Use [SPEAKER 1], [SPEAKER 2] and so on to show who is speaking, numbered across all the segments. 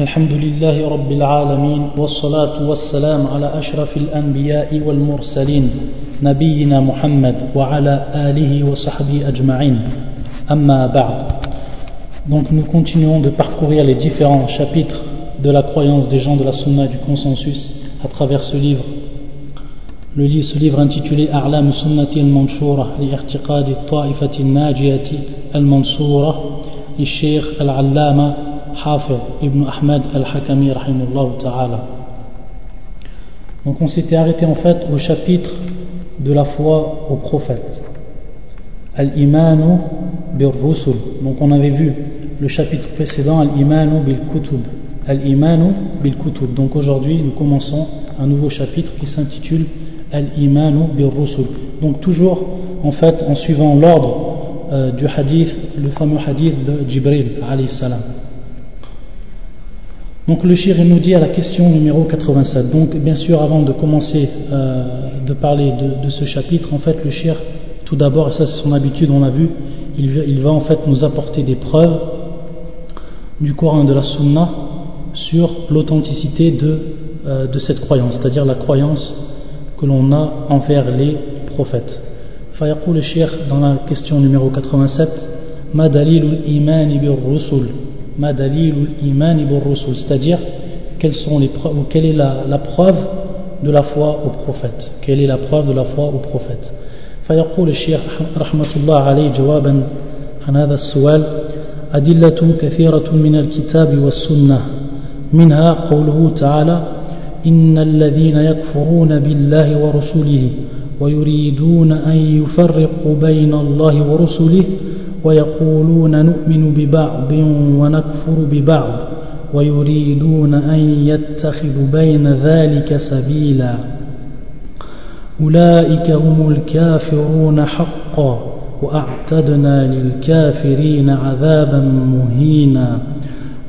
[SPEAKER 1] الحمد لله رب العالمين والصلاة والسلام على أشرف الأنبياء والمرسلين نبينا محمد وعلى آله وصحبه أجمعين أما بعد Donc nous continuons de parcourir les différents chapitres de la croyance des gens de la Sunna et du consensus à travers ce livre. Le livre, ce livre intitulé A'lam Sunnati al-Manshura li-irtiqadi ta'ifati al-najiyati al-Mansura li-Sheikh al-Allama Ibn Ahmad al-Hakami ta'ala. Donc on s'était arrêté en fait au chapitre de la foi au prophète. Al-Imanu bir-Rusul. Donc on avait vu le chapitre précédent Al-Imanu bil-Kutub. Al-Imanu bil-Kutub. Donc aujourd'hui nous commençons un nouveau chapitre qui s'intitule Al-Imanu bir-Rusul. Donc toujours en fait en suivant l'ordre euh, du hadith, le fameux hadith de Jibril alayhi salam. Donc le shir nous dit à la question numéro 87. Donc bien sûr avant de commencer euh, de parler de, ce chapitre, en fait le shir tout d'abord, et ça c'est son habitude, on l'a vu, il, va en fait nous apporter des preuves du Coran de la Sunna sur l'authenticité de, euh, de cette croyance, c'est-à-dire la croyance que l'on a envers les prophètes. Fayaqou le shir dans la question numéro 87, Ma dalilul imani bir rusul c'est-à-dire quelles sont les preuves, ou quelle est la, la, preuve de la foi au prophète? Quelle est la preuve de la foi au prophète? فيقول الشيخ رحمة الله عليه جوابا عن هذا السؤال أدلة كثيرة من الكتاب والسنة. منها قوله تعالى إن الذين يكفرون بالله ورسله ويريدون أن يفرقوا بين الله ورسله ويقولون نؤمن ببعض ونكفر ببعض ويريدون أن يتخذوا بين ذلك سبيلا. أولئك هم الكافرون حقا وأعتدنا للكافرين عذابا مهينا.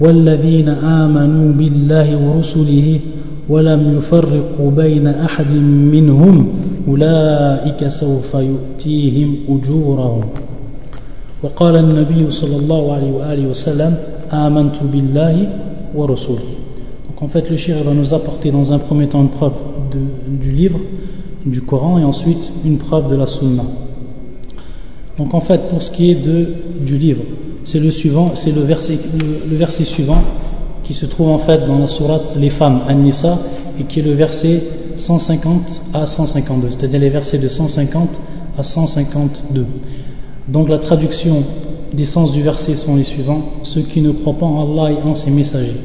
[SPEAKER 1] والذين آمنوا بالله ورسله ولم يفرقوا بين أحد منهم أولئك سوف يؤتيهم أجورهم. وقال النبي صلى الله عليه وآله وسلم آمنت بالله ورسوله Donc en fait le shir va nous apporter dans un premier temps une preuve de, du livre, du Coran et ensuite une preuve de la Sunna. Donc en fait pour ce qui est de, du livre, c'est le suivant, c'est le verset, le, le, verset suivant qui se trouve en fait dans la sourate Les femmes, An-Nisa, et qui est le verset 150 à 152, c'est-à-dire les versets de 150 à 152. Donc la traduction des sens du verset sont les suivants. Ceux qui ne croient pas en Allah et en ses messagers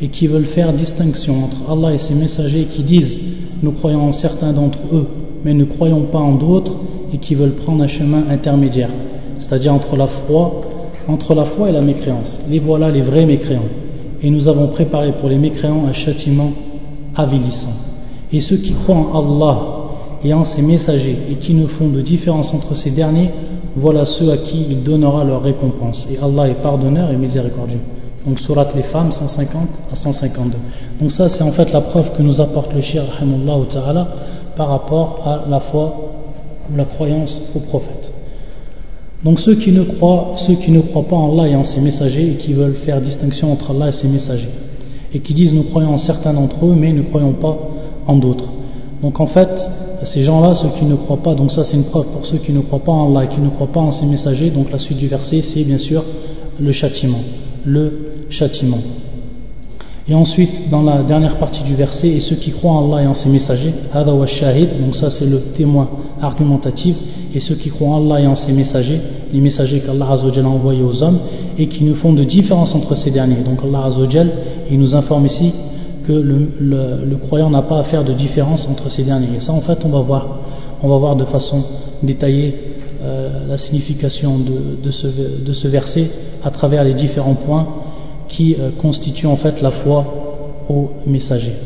[SPEAKER 1] et qui veulent faire distinction entre Allah et ses messagers qui disent nous croyons en certains d'entre eux mais ne croyons pas en d'autres et qui veulent prendre un chemin intermédiaire c'est-à-dire entre la foi entre la foi et la mécréance. Les voilà les vrais mécréants. Et nous avons préparé pour les mécréants un châtiment avilissant. Et ceux qui croient en Allah et en ses messagers et qui ne font de différence entre ces derniers voilà ceux à qui il donnera leur récompense. Et Allah est pardonneur et miséricordieux. Donc surat les femmes 150 à 152. Donc ça c'est en fait la preuve que nous apporte le shir ta'ala par rapport à la foi ou la croyance au prophète. Donc ceux qui ne croient, ceux qui ne croient pas en Allah et en ses messagers et qui veulent faire distinction entre Allah et ses messagers et qui disent nous croyons en certains d'entre eux mais ne croyons pas en d'autres. Donc en fait, ces gens-là, ceux qui ne croient pas, donc ça c'est une preuve pour ceux qui ne croient pas en Allah, qui ne croient pas en ses messagers, donc la suite du verset c'est bien sûr le châtiment, le châtiment. Et ensuite, dans la dernière partie du verset, et ceux qui croient en Allah et en ses messagers, wa shahid, donc ça c'est le témoin argumentatif, et ceux qui croient en Allah et en ses messagers, les messagers qu'Allah a envoyés aux hommes, et qui ne font de différence entre ces derniers. Donc Allah il nous informe ici que le, croyant n'a pas à faire de différence entre ces derniers. Et ça, en fait, on va voir, on va voir de façon détaillée euh, la signification de, ce, verset à travers les différents points qui euh, constituent en fait la foi aux messagers.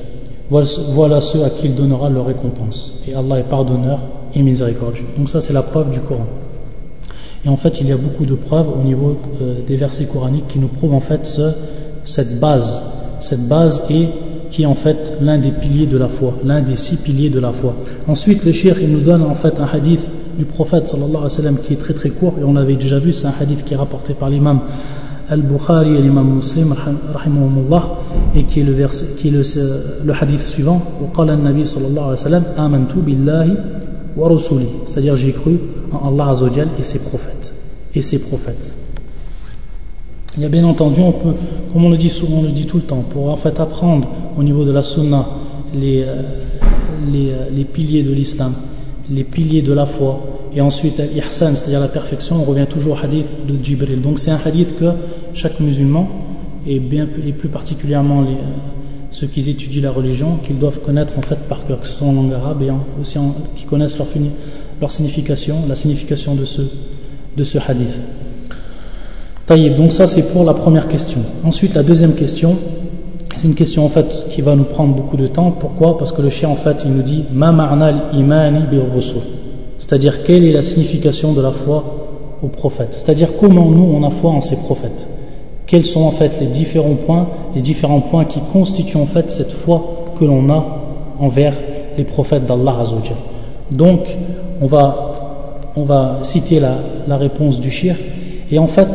[SPEAKER 1] Voilà, ceux à qui il donnera leur récompense. Et Allah est pardonneur et miséricordieux. Donc ça, c'est la preuve du Coran. Et en fait, il y a beaucoup de preuves au niveau euh, des versets coraniques qui nous prouvent en fait ce, cette base. Cette base est qui est en fait l'un des piliers de la foi, l'un des six piliers de la foi. Ensuite, le cheikh il nous donne en fait un hadith du prophète sallallahu alayhi wa sallam qui est très très court et on l'avait déjà vu, c'est un hadith qui est rapporté par l'imam Al-Bukhari et l'imam Muslim rahimahumullah et qui est le, verset, qui est le, le hadith suivant وقال النبي صلى الله عليه وسلم آمنت بالله ورسوله c'est-à-dire j'ai cru en Allah Azzawajal et ses prophètes et ses prophètes il y a bien entendu, on peut, comme on le dit souvent, on le dit tout le temps, pour en fait apprendre au niveau de la sunna les, euh, les, euh, les piliers de l'islam, les piliers de la foi, et ensuite l'ihsan, c'est-à-dire la perfection, on revient toujours au hadith de Jibril. Donc c'est un hadith que chaque musulman, et, bien, et plus particulièrement euh, ceux qui étudient la religion, qu'ils doivent connaître en fait par cœur, que ce soit en langue arabe et aussi en, qui connaissent leur, leur signification, la signification de ce, de ce hadith donc ça c'est pour la première question. Ensuite la deuxième question, c'est une question en fait qui va nous prendre beaucoup de temps. Pourquoi? Parce que le chien en fait il nous dit Ma imani C'est-à-dire quelle est la signification de la foi aux prophètes C'est-à-dire comment nous on a foi en ces prophètes? Quels sont en fait les différents points, les différents points qui constituent en fait cette foi que l'on a envers les prophètes d'Allah Donc on va, on va citer la, la réponse du shir. Et en fait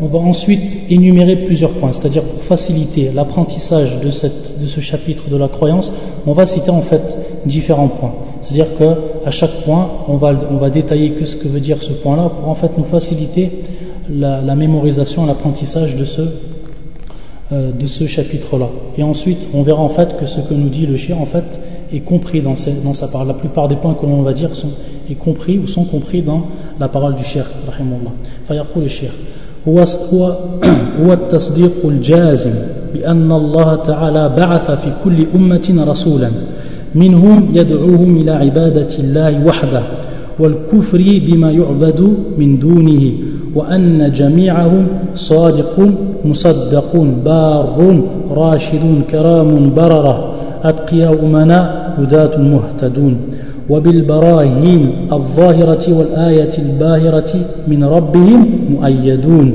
[SPEAKER 1] on va ensuite énumérer plusieurs points, c'est-à-dire pour faciliter l'apprentissage de, ce chapitre de la croyance, on va citer en fait différents points. C'est-à-dire qu'à chaque point, on va, détailler que ce que veut dire ce point-là pour en fait nous faciliter la, la mémorisation, l'apprentissage de ce, euh, chapitre-là. Et ensuite, on verra en fait que ce que nous dit le shir en fait est compris dans, sa parole. La plupart des points que l'on va dire sont compris ou sont compris dans la parole du shir. Shir. هو هو التصديق الجازم بأن الله تعالى بعث في كل أمة رسولا منهم يدعوهم إلى عبادة الله وحده والكفر بما يعبد من دونه وأن جميعهم صادق مصدق بار راشد كرام بررة أتقياء أمناء هداة مهتدون وبالبراهين الظاهرة والآية الباهرة من ربهم مؤيدون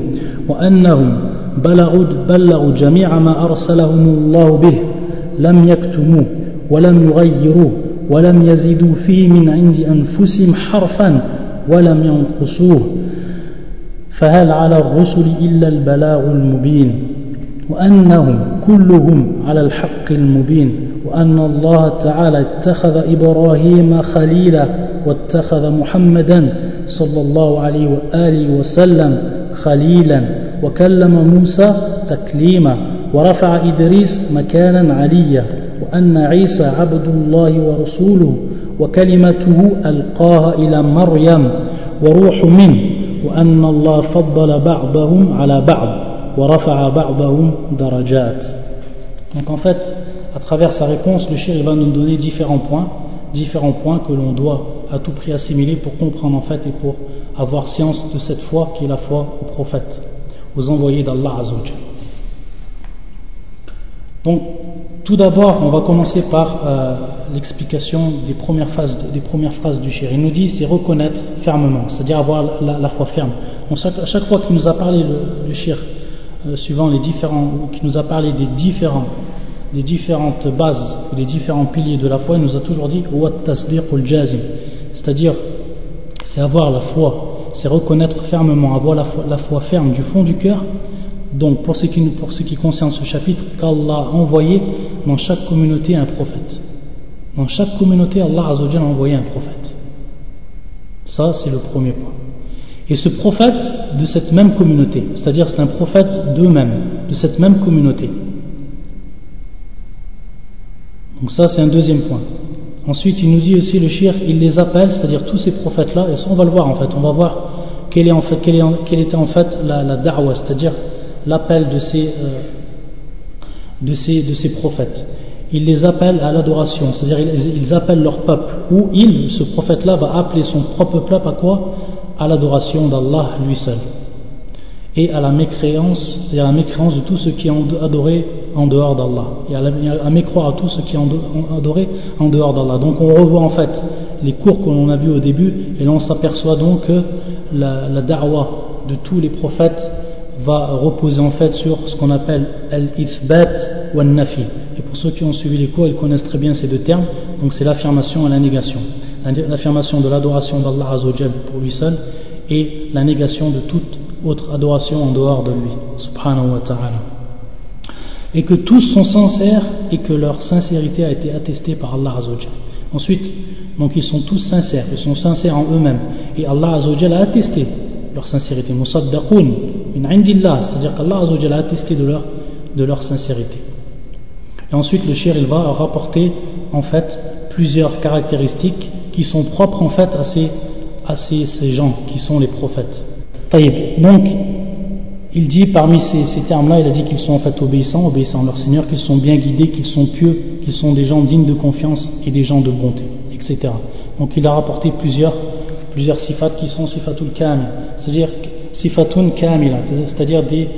[SPEAKER 1] وأنهم بلغوا, بلغوا جميع ما أرسلهم الله به لم يكتموه ولم يغيروه ولم يزيدوا فيه من عند أنفسهم حرفا ولم ينقصوه. فهل على الرسل إلا البلاغ المبين؟ وأنهم كلهم على الحق المبين. وأن الله تعالى اتخذ إبراهيم خليلا واتخذ محمدا صلى الله عليه وآله وسلم خليلا وكلم موسى تكليما ورفع إدريس مكانا عليا وأن عيسى عبد الله ورسوله وكلمته ألقاها إلى مريم وروح منه وأن الله فضل بعضهم على بعض ورفع بعضهم درجات. Donc en fait, travers sa réponse, le shir va nous donner différents points, différents points que l'on doit à tout prix assimiler pour comprendre en fait et pour avoir science de cette foi qui est la foi aux prophètes, aux envoyés d'Allah Azzawajal. Donc, tout d'abord, on va commencer par euh, l'explication des premières phrases, des premières phrases du shir. Il nous dit c'est reconnaître fermement, c'est-à-dire avoir la, foi ferme. à chaque fois qu'il nous a parlé le, le euh, suivant les différents, nous a parlé des différents des différentes bases des différents piliers de la foi, il nous a toujours dit c'est-à-dire c'est avoir la foi, c'est reconnaître fermement, avoir la foi, ferme du fond du cœur. Donc pour ce qui, pour ce qui concerne ce chapitre, qu'Allah a envoyé dans chaque communauté un prophète. Dans chaque communauté, Allah a envoyé un prophète. Ça, c'est le premier point. Et ce prophète de cette même communauté, c'est-à-dire c'est un prophète d'eux-mêmes, de cette même communauté. Donc ça c'est un deuxième point. Ensuite il nous dit aussi le shir, il les appelle, c'est-à-dire tous ces prophètes-là, et ça on va le voir en fait, on va voir quelle, est en fait, quelle, était en fait la, la c'est-à-dire l'appel de ces, euh, de, ces, prophètes. Il les appelle à l'adoration, c'est-à-dire ils, appellent leur peuple, ou il, ce prophète-là, va appeler son propre peuple à quoi? À l'adoration d'Allah lui seul. Et à la mécréance, c'est-à-dire à la mécréance de tout ce qui est adoré en dehors d'Allah et à, mécroire à tout ce qui est adoré en dehors d'Allah. Donc on revoit en fait les cours que l'on a vus au début et là on s'aperçoit donc que la, la de tous les prophètes va reposer en fait sur ce qu'on appelle al-ithbat ou al-nafi. Et pour ceux qui ont suivi les cours, ils connaissent très bien ces deux termes. Donc c'est l'affirmation et la négation. L'affirmation de l'adoration d'Allah pour lui seul et la négation de toute autre adoration en dehors de lui. Subhanahu wa ta'ala. Et que tous sont sincères et que leur sincérité a été attestée par Allah Azzawajal. Ensuite, donc ils sont tous sincères, ils sont sincères en eux-mêmes et Allah Azzawajal a attesté leur sincérité. Musaddaqun min indillah, c'est-à-dire qu'Allah Azzawajal a attesté de leur, de leur sincérité. Et ensuite, le shir il va rapporter en fait plusieurs caractéristiques qui sont propres en fait à ces, à ces, ces gens qui sont les prophètes. Donc, il dit parmi ces, termes-là, il a dit qu'ils sont en fait obéissants, obéissants à leur Seigneur, qu'ils sont bien guidés, qu'ils sont pieux, qu'ils sont des gens dignes de confiance et des gens de bonté, etc. Donc il a rapporté plusieurs, plusieurs sifat qui sont sifatul kamil, c'est-à-dire sifatun kamila, c'est-à-dire des,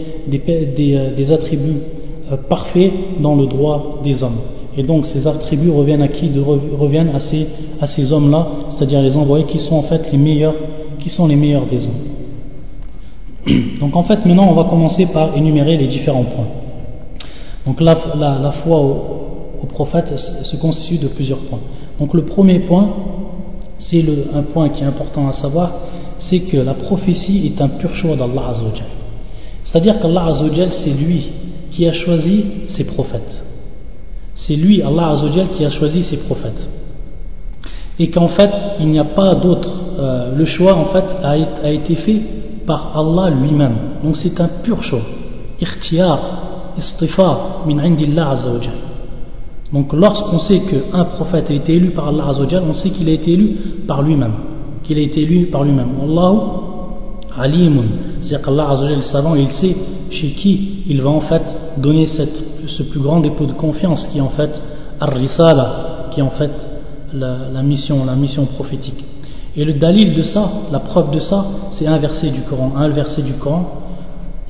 [SPEAKER 1] euh, attributs euh, parfaits dans le droit des hommes. Et donc ces attributs reviennent à qui Reviennent à ces, à ces hommes-là, c'est-à-dire les envoyés qui sont en fait les meilleurs, qui sont les meilleurs des hommes. Donc en fait, maintenant, on va commencer par énumérer les différents points. Donc la, la, foi au, prophète se constitue de plusieurs points. Donc le premier point, c'est un point qui est important à savoir, c'est que la prophétie est un pur choix d'Allah Azzawajal. C'est-à-dire qu'Allah Azzawajal, c'est lui qui a choisi ses prophètes. C'est lui, Allah Azzawajal, qui a choisi ses prophètes. Et qu'en fait, il n'y a pas d'autre. Euh, le choix, en fait, a, a été fait par Allah lui-même. Donc c'est un pur choix. Ikhtiyar, min indillah. Donc lorsqu'on sait qu'un prophète a été élu par Allah on sait qu'il a été élu par lui-même. Qu'il a été élu par lui-même. Allahu alimun. C'est-à-dire qu'Allah est savant et il sait chez qui il va en fait donner cette, ce plus grand dépôt de confiance qui est en fait ar-risala, qui est en fait la mission, la mission prophétique. Et le dalil de ça, la preuve de ça, c'est un verset du Coran. Un verset du Coran.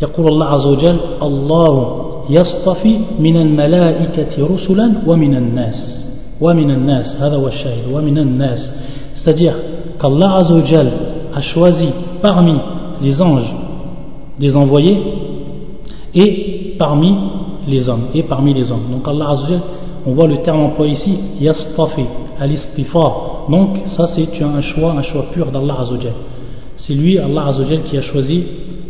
[SPEAKER 1] يقول الله عز وجل الله يصطفي من الملائكة رسلا ومن الناس ومن الناس هذا هو الشاهد ومن الناس c'est-à-dire qu'Allah عز وجل a choisi parmi les anges des envoyés et parmi les hommes et parmi les hommes donc Allah عز وجل on voit le terme employé ici yastafi al-istifa donc ça c'est un choix, un choix pur d'Allah Azzawajal. C'est lui, Allah Azzawajal, qui a choisi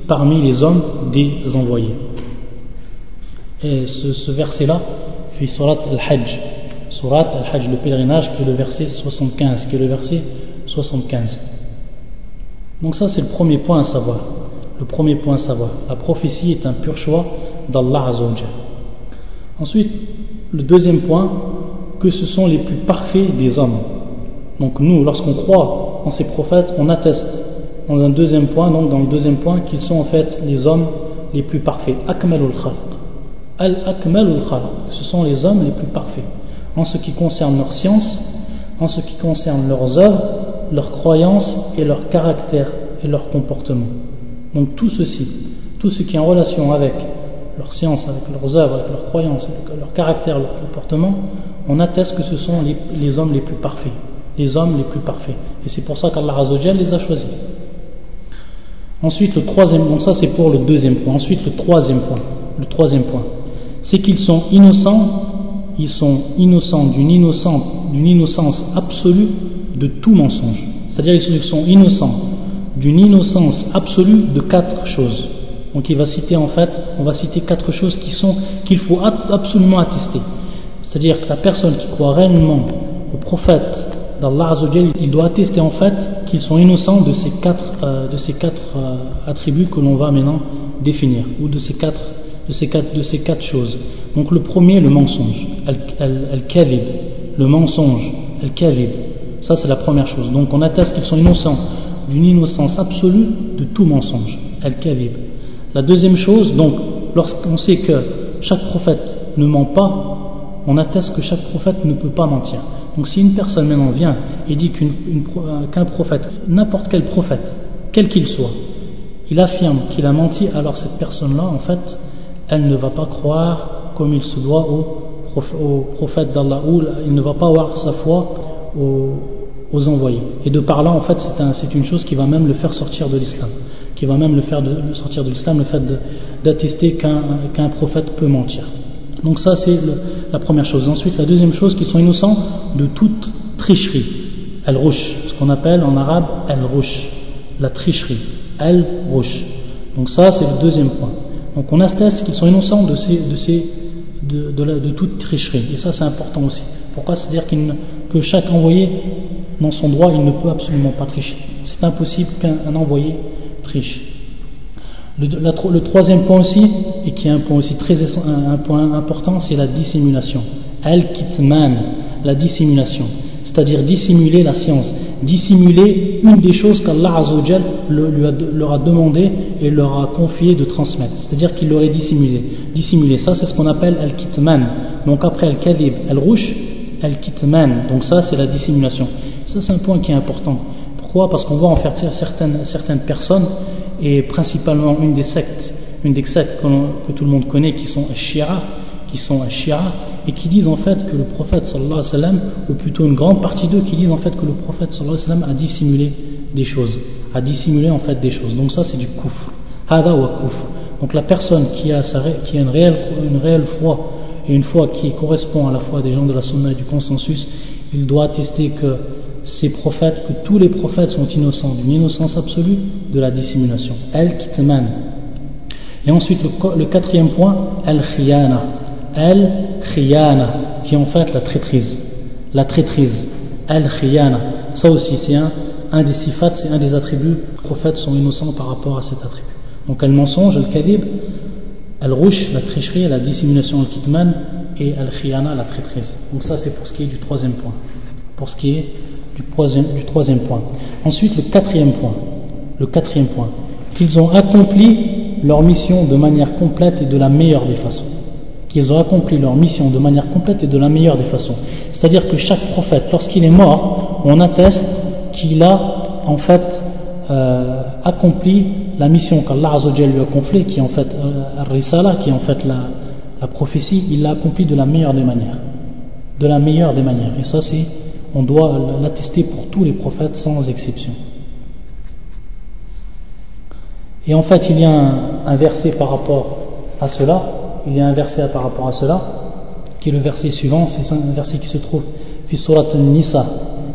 [SPEAKER 1] parmi les hommes des envoyés. Et ce, verset-là, fait surat al-Hajj. Surat al-Hajj, le pèlerinage, qui est le verset 75, qui est le verset 75. Donc ça c'est le premier point à savoir. Le premier point à savoir. La prophétie est un pur choix d'Allah Azzawajal. Ensuite, le deuxième point, que ce sont les plus parfaits des hommes. Donc nous, lorsqu'on croit en ces prophètes, on atteste dans un deuxième point, donc dans le deuxième point, qu'ils sont en fait les hommes les plus parfaits. Akmalul khalq. Al-akmalul khalq. Ce sont les hommes les plus parfaits. En ce qui concerne leur science, en ce qui concerne leurs œuvres, leurs croyances et leur caractère et leur comportement. Donc tout ceci, tout ce qui est en relation avec leur science, avec leurs œuvres, avec leurs croyances, avec leur caractère, leur comportement, on atteste que ce sont les hommes les plus parfaits les hommes les plus parfaits. Et c'est pour ça qu'Allah Azzawajal les a choisis. Ensuite, le troisième, donc ça c'est pour le deuxième point. Ensuite, le troisième point, le troisième point, c'est qu'ils sont innocents, ils sont innocents d'une innocence, innocence absolue de tout mensonge. C'est-à-dire qu'ils sont innocents d'une innocence absolue de quatre choses. Donc il va citer en fait, on va citer quatre choses qui sont qu'il faut absolument attester. C'est-à-dire que la personne qui croit réellement au prophète d'Allah il doit attester en fait qu'ils sont innocents de ces quatre, euh, de ces quatre euh, attributs que l'on va maintenant définir, ou de ces quatre, de ces quatre, de ces quatre choses. Donc le premier, le mensonge, al-kadhib, le mensonge, al-kadhib. Ça c'est la première chose. Donc on atteste qu'ils sont innocents d'une innocence absolue de tout mensonge, al-kadhib. La deuxième chose, donc lorsqu'on sait que chaque prophète ne ment pas, on atteste que chaque prophète ne peut pas mentir. Donc si une personne maintenant vient et dit euh, qu'un prophète, n'importe quel prophète, quel qu'il soit, il affirme qu'il a menti, alors cette personne-là, en fait, elle ne va pas croire comme il se doit au, prophète d'Allah, ou il ne va pas avoir sa foi aux, envoyés. Et de par là, en fait, c'est une chose qui va même le faire sortir de l'islam, qui va même le faire sortir de l'islam, le fait d'attester qu'un prophète peut mentir. Donc ça c'est la première chose. Ensuite la deuxième chose, qu'ils sont innocents de toute tricherie. Al-Rush, ce qu'on appelle en arabe Al-Rush, la tricherie. Al-Rush. Donc ça c'est le deuxième point. Donc on atteste qu'ils sont innocents de ces, de, toute tricherie. Et ça, c'est important aussi. Pourquoi? C'est-à-dire que chaque envoyé, dans son droit, il ne peut absolument pas tricher. C'est impossible qu'un envoyé triche. Le, troisième point aussi, et qui est un point aussi très important, c'est la dissimulation. Al-kitman, la dissimulation. C'est-à-dire dissimuler la science, dissimuler une des choses qu'Allah Azzawajal leur a demandé et leur a confié de transmettre. C'est-à-dire qu'il l'aurait dissimulé. Dissimulé, ça c'est ce qu'on appelle al-kitman. Donc après al-kadib, al-rouch, al-kitman. Donc ça c'est la dissimulation. Ça c'est un point qui est important. Pourquoi? Parce qu'on voit en fait certaines, certaines personnes et principalement une des sectes, une des sectes que, tout le monde connaît qui sont Shia, qui sont Shia, et qui disent en fait que le prophète sallallahu ou plutôt une grande partie d'eux qui disent en fait que le prophète sallallahu a dissimulé des choses, a dissimulé en fait des choses. Donc ça c'est du kufr. Hada wa. Donc la personne qui a, qui a une, réelle, une réelle foi et une foi qui correspond à la foi des gens de la sunna et du consensus, il doit attester que ces prophètes, que tous les prophètes sont innocents, d'une innocence absolue de la dissimulation. El-Kitman. Et ensuite, le, quatrième point, El-Khiyana. El-Khiyana, qui est en fait la traîtrise. La traîtrise. El-Khiyana. Ça aussi, c'est un, un des sifats, c'est un des attributs. Les prophètes sont innocents par rapport à cet attribut. Donc, El-Mensonge, El-Kadib, El-Rouch, la tricherie, la dissimulation, El-Kitman, et El-Khiyana, la traîtrise. Donc, ça, c'est pour ce qui est du troisième point. Pour ce qui est du troisième, du troisième point. Ensuite, le quatrième point. Le quatrième point. Qu'ils ont accompli leur mission de manière complète et de la meilleure des façons. Qu'ils ont accompli leur mission de manière complète et de la meilleure des façons. C'est-à-dire que chaque prophète, lorsqu'il est mort, on atteste qu'il a en fait euh, accompli la mission qu'Allah lui a confiée, qui est en fait euh, qui en fait la, la prophétie, il l'a accompli de la meilleure des manières. De la meilleure des manières. Et ça, c'est on doit l'attester pour tous les prophètes sans exception. Et en fait, il y a un, verset par rapport à cela, il y a un verset par rapport à cela, qui est le verset suivant, c'est un verset qui se trouve fi surat nisa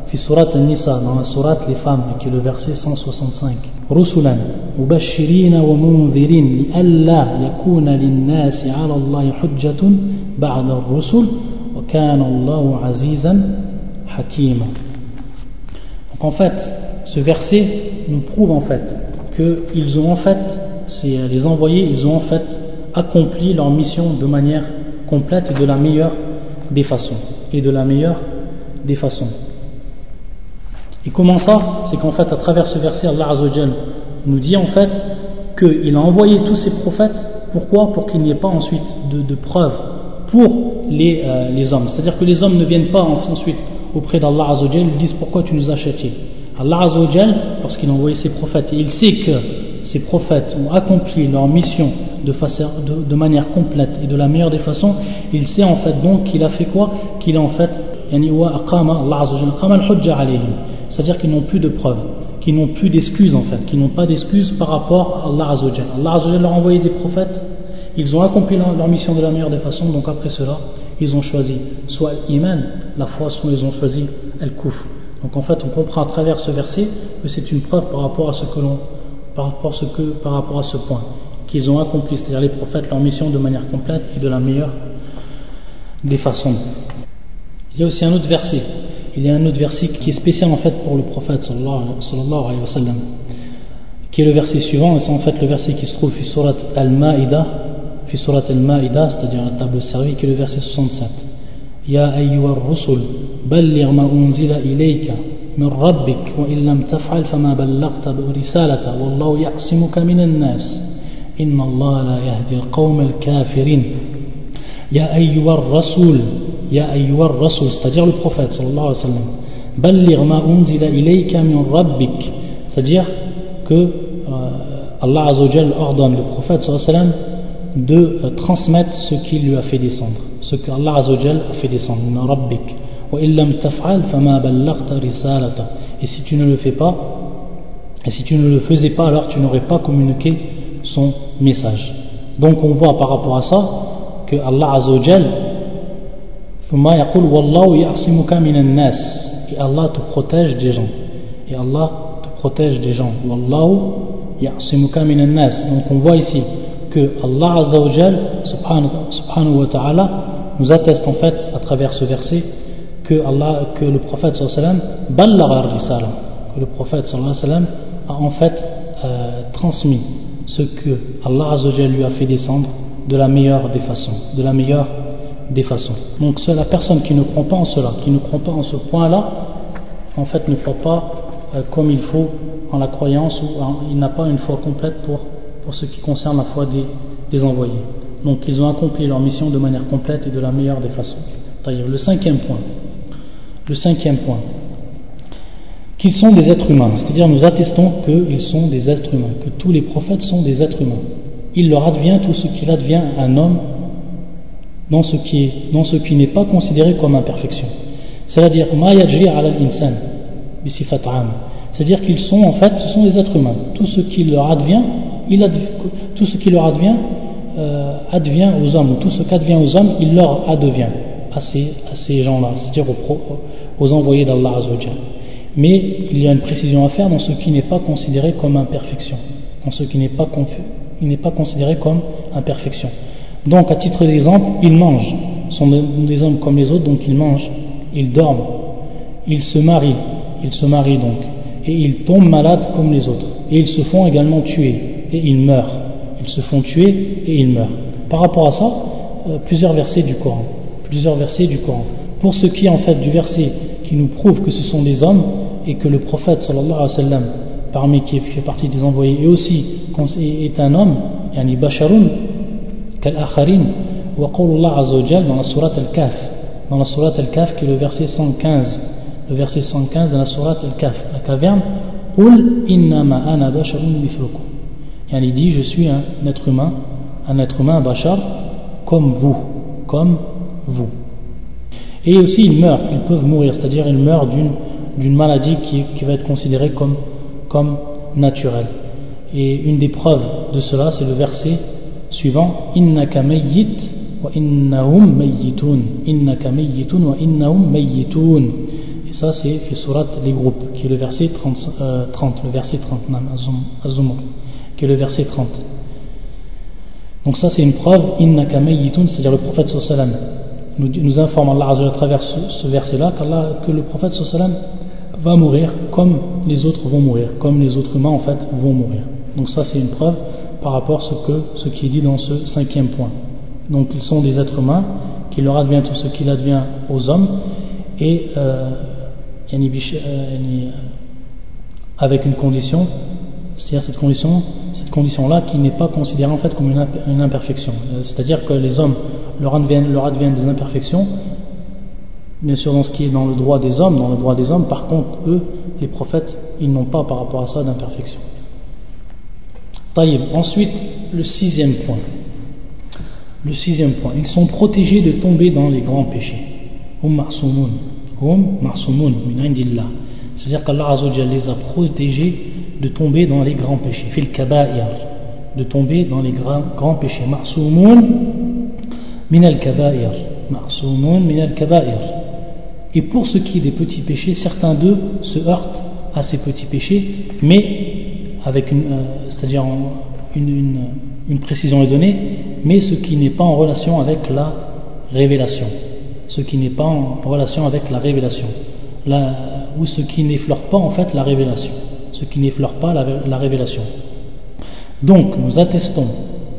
[SPEAKER 1] fi surat nisa dans la surat les femmes, qui est le verset 165. Rusulan mubashirin wa munzirin li alla yakuna lin-nasi 'ala Allah hujjatun ba'da ar-rusul wa kana Allahu 'azizan Hakim. Donc en fait, ce verset nous prouve en fait qu'ils ont en fait, c'est les envoyés, ils ont en fait accompli leur mission de manière complète et de la meilleure des façons. Et de la meilleure des façons. Et comment ça? C'est qu'en fait, à travers ce verset, Allah Azzawajal nous dit en fait qu'il a envoyé tous ces prophètes. Pourquoi? Pour qu'il n'y ait pas ensuite de, preuves pour les, euh, les hommes. C'est-à-dire que les hommes ne viennent pas ensuite auprès d'Allah Azzawajal, ils disent pourquoi tu nous as châtiés. Allah Azzawajal, lorsqu'il a envoyé ses prophètes, il sait que ces prophètes ont accompli leur mission de, de, manière complète et de la meilleure des façons, il sait en fait donc qu'il a fait quoi? Qu'il a en fait, c'est-à-dire qu'ils n'ont plus de preuves, qu'ils n'ont plus d'excuses en fait, qu'ils n'ont pas d'excuses par rapport à Allah Azzawajal. Allah Azzawajal leur a envoyé des prophètes, ils ont accompli leur mission de la meilleure des façons, donc après cela, ils ont choisi soit l'iman, la foi, soit ils ont choisi al-kufr. Donc en fait, on comprend à travers ce verset que c'est une preuve par rapport à ce que par rapport à ce point, qu'ils ont accompli, c'est-à-dire les prophètes, leur mission de manière complète et de la meilleure des façons. Il y a aussi un autre verset. Il y a un autre verset qui est spécial en fait pour le prophète alayhi qui est le verset suivant, c'est en fait le verset qui se trouve sur surat al-Ma'ida, في سورة المائدة c'est-à-dire la table servie qui est le verset 67 يا أيها الرسل بلغ ما أنزل إليك من ربك وإن لم تفعل فما بلغت رسالته والله يعصمك من الناس. إن الله لا يهدي القوم الكافرين يا أيها الرسول يا أيها الرسول c'est-à-dire صلى الله عليه وسلم بلغ ما أنزل إليك من ربك c'est-à-dire que euh, Allah Azzawajal ordonne le prophète صلى الله عليه وسلم de euh, transmettre ce qu'il lui a fait descendre, ce que Allah a fait descendre. Et si tu ne le fais pas, et si tu ne le faisais pas, alors tu n'aurais pas communiqué son message. Donc on voit par rapport à ça que Allah Azzawajal, et Allah te protège des gens. Et Allah te protège des gens. Donc on voit ici que Allah Azzawajal, wa ta'ala, nous atteste en fait à travers ce verset que, Allah, que le prophète sallallahu que le prophète a en fait euh, transmis ce que Allah Azzawajal lui a fait descendre de la meilleure des façons, de la meilleure des façons. Donc la personne qui ne croit pas en cela, qui ne croit pas en ce point-là, en fait ne croit pas euh, comme il faut en la croyance ou il n'a pas une foi complète pour, pour ce qui concerne la foi des, envoyés. Donc ils ont accompli leur mission de manière complète et de la meilleure des façons. Le cinquième point. Le cinquième point. Qu'ils sont des êtres humains. C'est-à-dire nous attestons qu'ils sont des êtres humains, que tous les prophètes sont des êtres humains. Il leur advient tout ce qu'il advient à un homme dans ce qui dans ce qui n'est pas considéré comme imperfection. C'est-à-dire c'est-à-dire qu'ils sont en fait, ce sont des êtres humains. Tout ce qui leur advient, il tout ce qui leur advient euh, advient aux hommes, ou tout ce qu'advient aux hommes, il leur advient à ces, gens-là, c'est-à-dire aux, aux, envoyés d'Allah Mais il y a une précision à faire dans ce qui n'est pas considéré comme imperfection, dans ce qui n'est pas, pas considéré comme imperfection. Donc, à titre d'exemple, ils mangent, sont des hommes comme les autres, donc ils mangent, ils dorment, ils se marient, ils se marient donc, et ils tombent malades comme les autres, et ils se font également tuer, et ils meurent, ils se font tuer et ils meurent. Par rapport à ça, euh, plusieurs versets du Coran, plusieurs versets du Coran. Pour ce qui est en fait du verset qui nous prouve que ce sont des hommes et que le prophète sallallahu alayhi wa sallam, parmi qui fait partie des envoyés, et aussi est un homme, yani basharun, kal-akharin, wa qawlullah azza dans la sourate al-Kaf, dans la sourate al-Kaf qui est le verset 115, le verset 115 dans la sourate al-Kaf, la caverne, Qul innama ana basharun mithlukum. Il dit Je suis un être humain, un être humain, un bachar, comme vous, comme vous. Et aussi ils meurent, ils peuvent mourir, c'est-à-dire ils meurent d'une maladie qui, qui, va être considérée comme, comme naturelle. Et une des preuves de cela, c'est le verset suivant Innaka mayyit wa innahum mayyitun. Innaka mayyitun wa innahum mayyitun. Et ça, c'est surat les groupes, qui est le verset 30, euh, 30 le verset 30, Azumur qui est le verset 30. Donc ça c'est une preuve, innaka c'est-à-dire le prophète sallam nous, nous informe Allah à travers ce, verset-là que le prophète sallam va mourir comme les autres vont mourir, comme les autres humains en fait vont mourir. Donc ça c'est une preuve par rapport à ce, que, ce qui est dit dans ce cinquième point. Donc ils sont des êtres humains, qu'il leur advient tout ce qu'il advient aux hommes, et euh, euh avec une condition, c'est-à-dire cette condition, cette condition-là qui n'est pas considérée en fait comme une, imperfection. Euh, c'est-à-dire que les hommes leur adviennent, leur adviennent, des imperfections, bien sûr dans ce qui est dans le droit des hommes, dans le droit des hommes, par contre, eux, les prophètes, ils n'ont pas par rapport à ça d'imperfection. Ensuite, le sixième point. Le sixième point. Ils sont protégés de tomber dans les grands péchés. Hum hum C'est-à-dire qu'Allah les a protégés de tomber dans les grands péchés, fil kaba'ir, de tomber dans les grands, péchés. Ma'soumoun min al-kaba'ir. Ma'soumoun min al-kaba'ir. Et pour ce qui est des petits péchés, certains d'eux se heurtent à ces petits péchés, mais avec une, euh, c'est-à-dire une, une, précision est donnée, mais ce qui n'est pas en relation avec la révélation, ce qui n'est pas en relation avec la révélation, ou ce qui n'effleure pas en fait la révélation ce qui n'effleure pas la, révélation. Donc, nous attestons,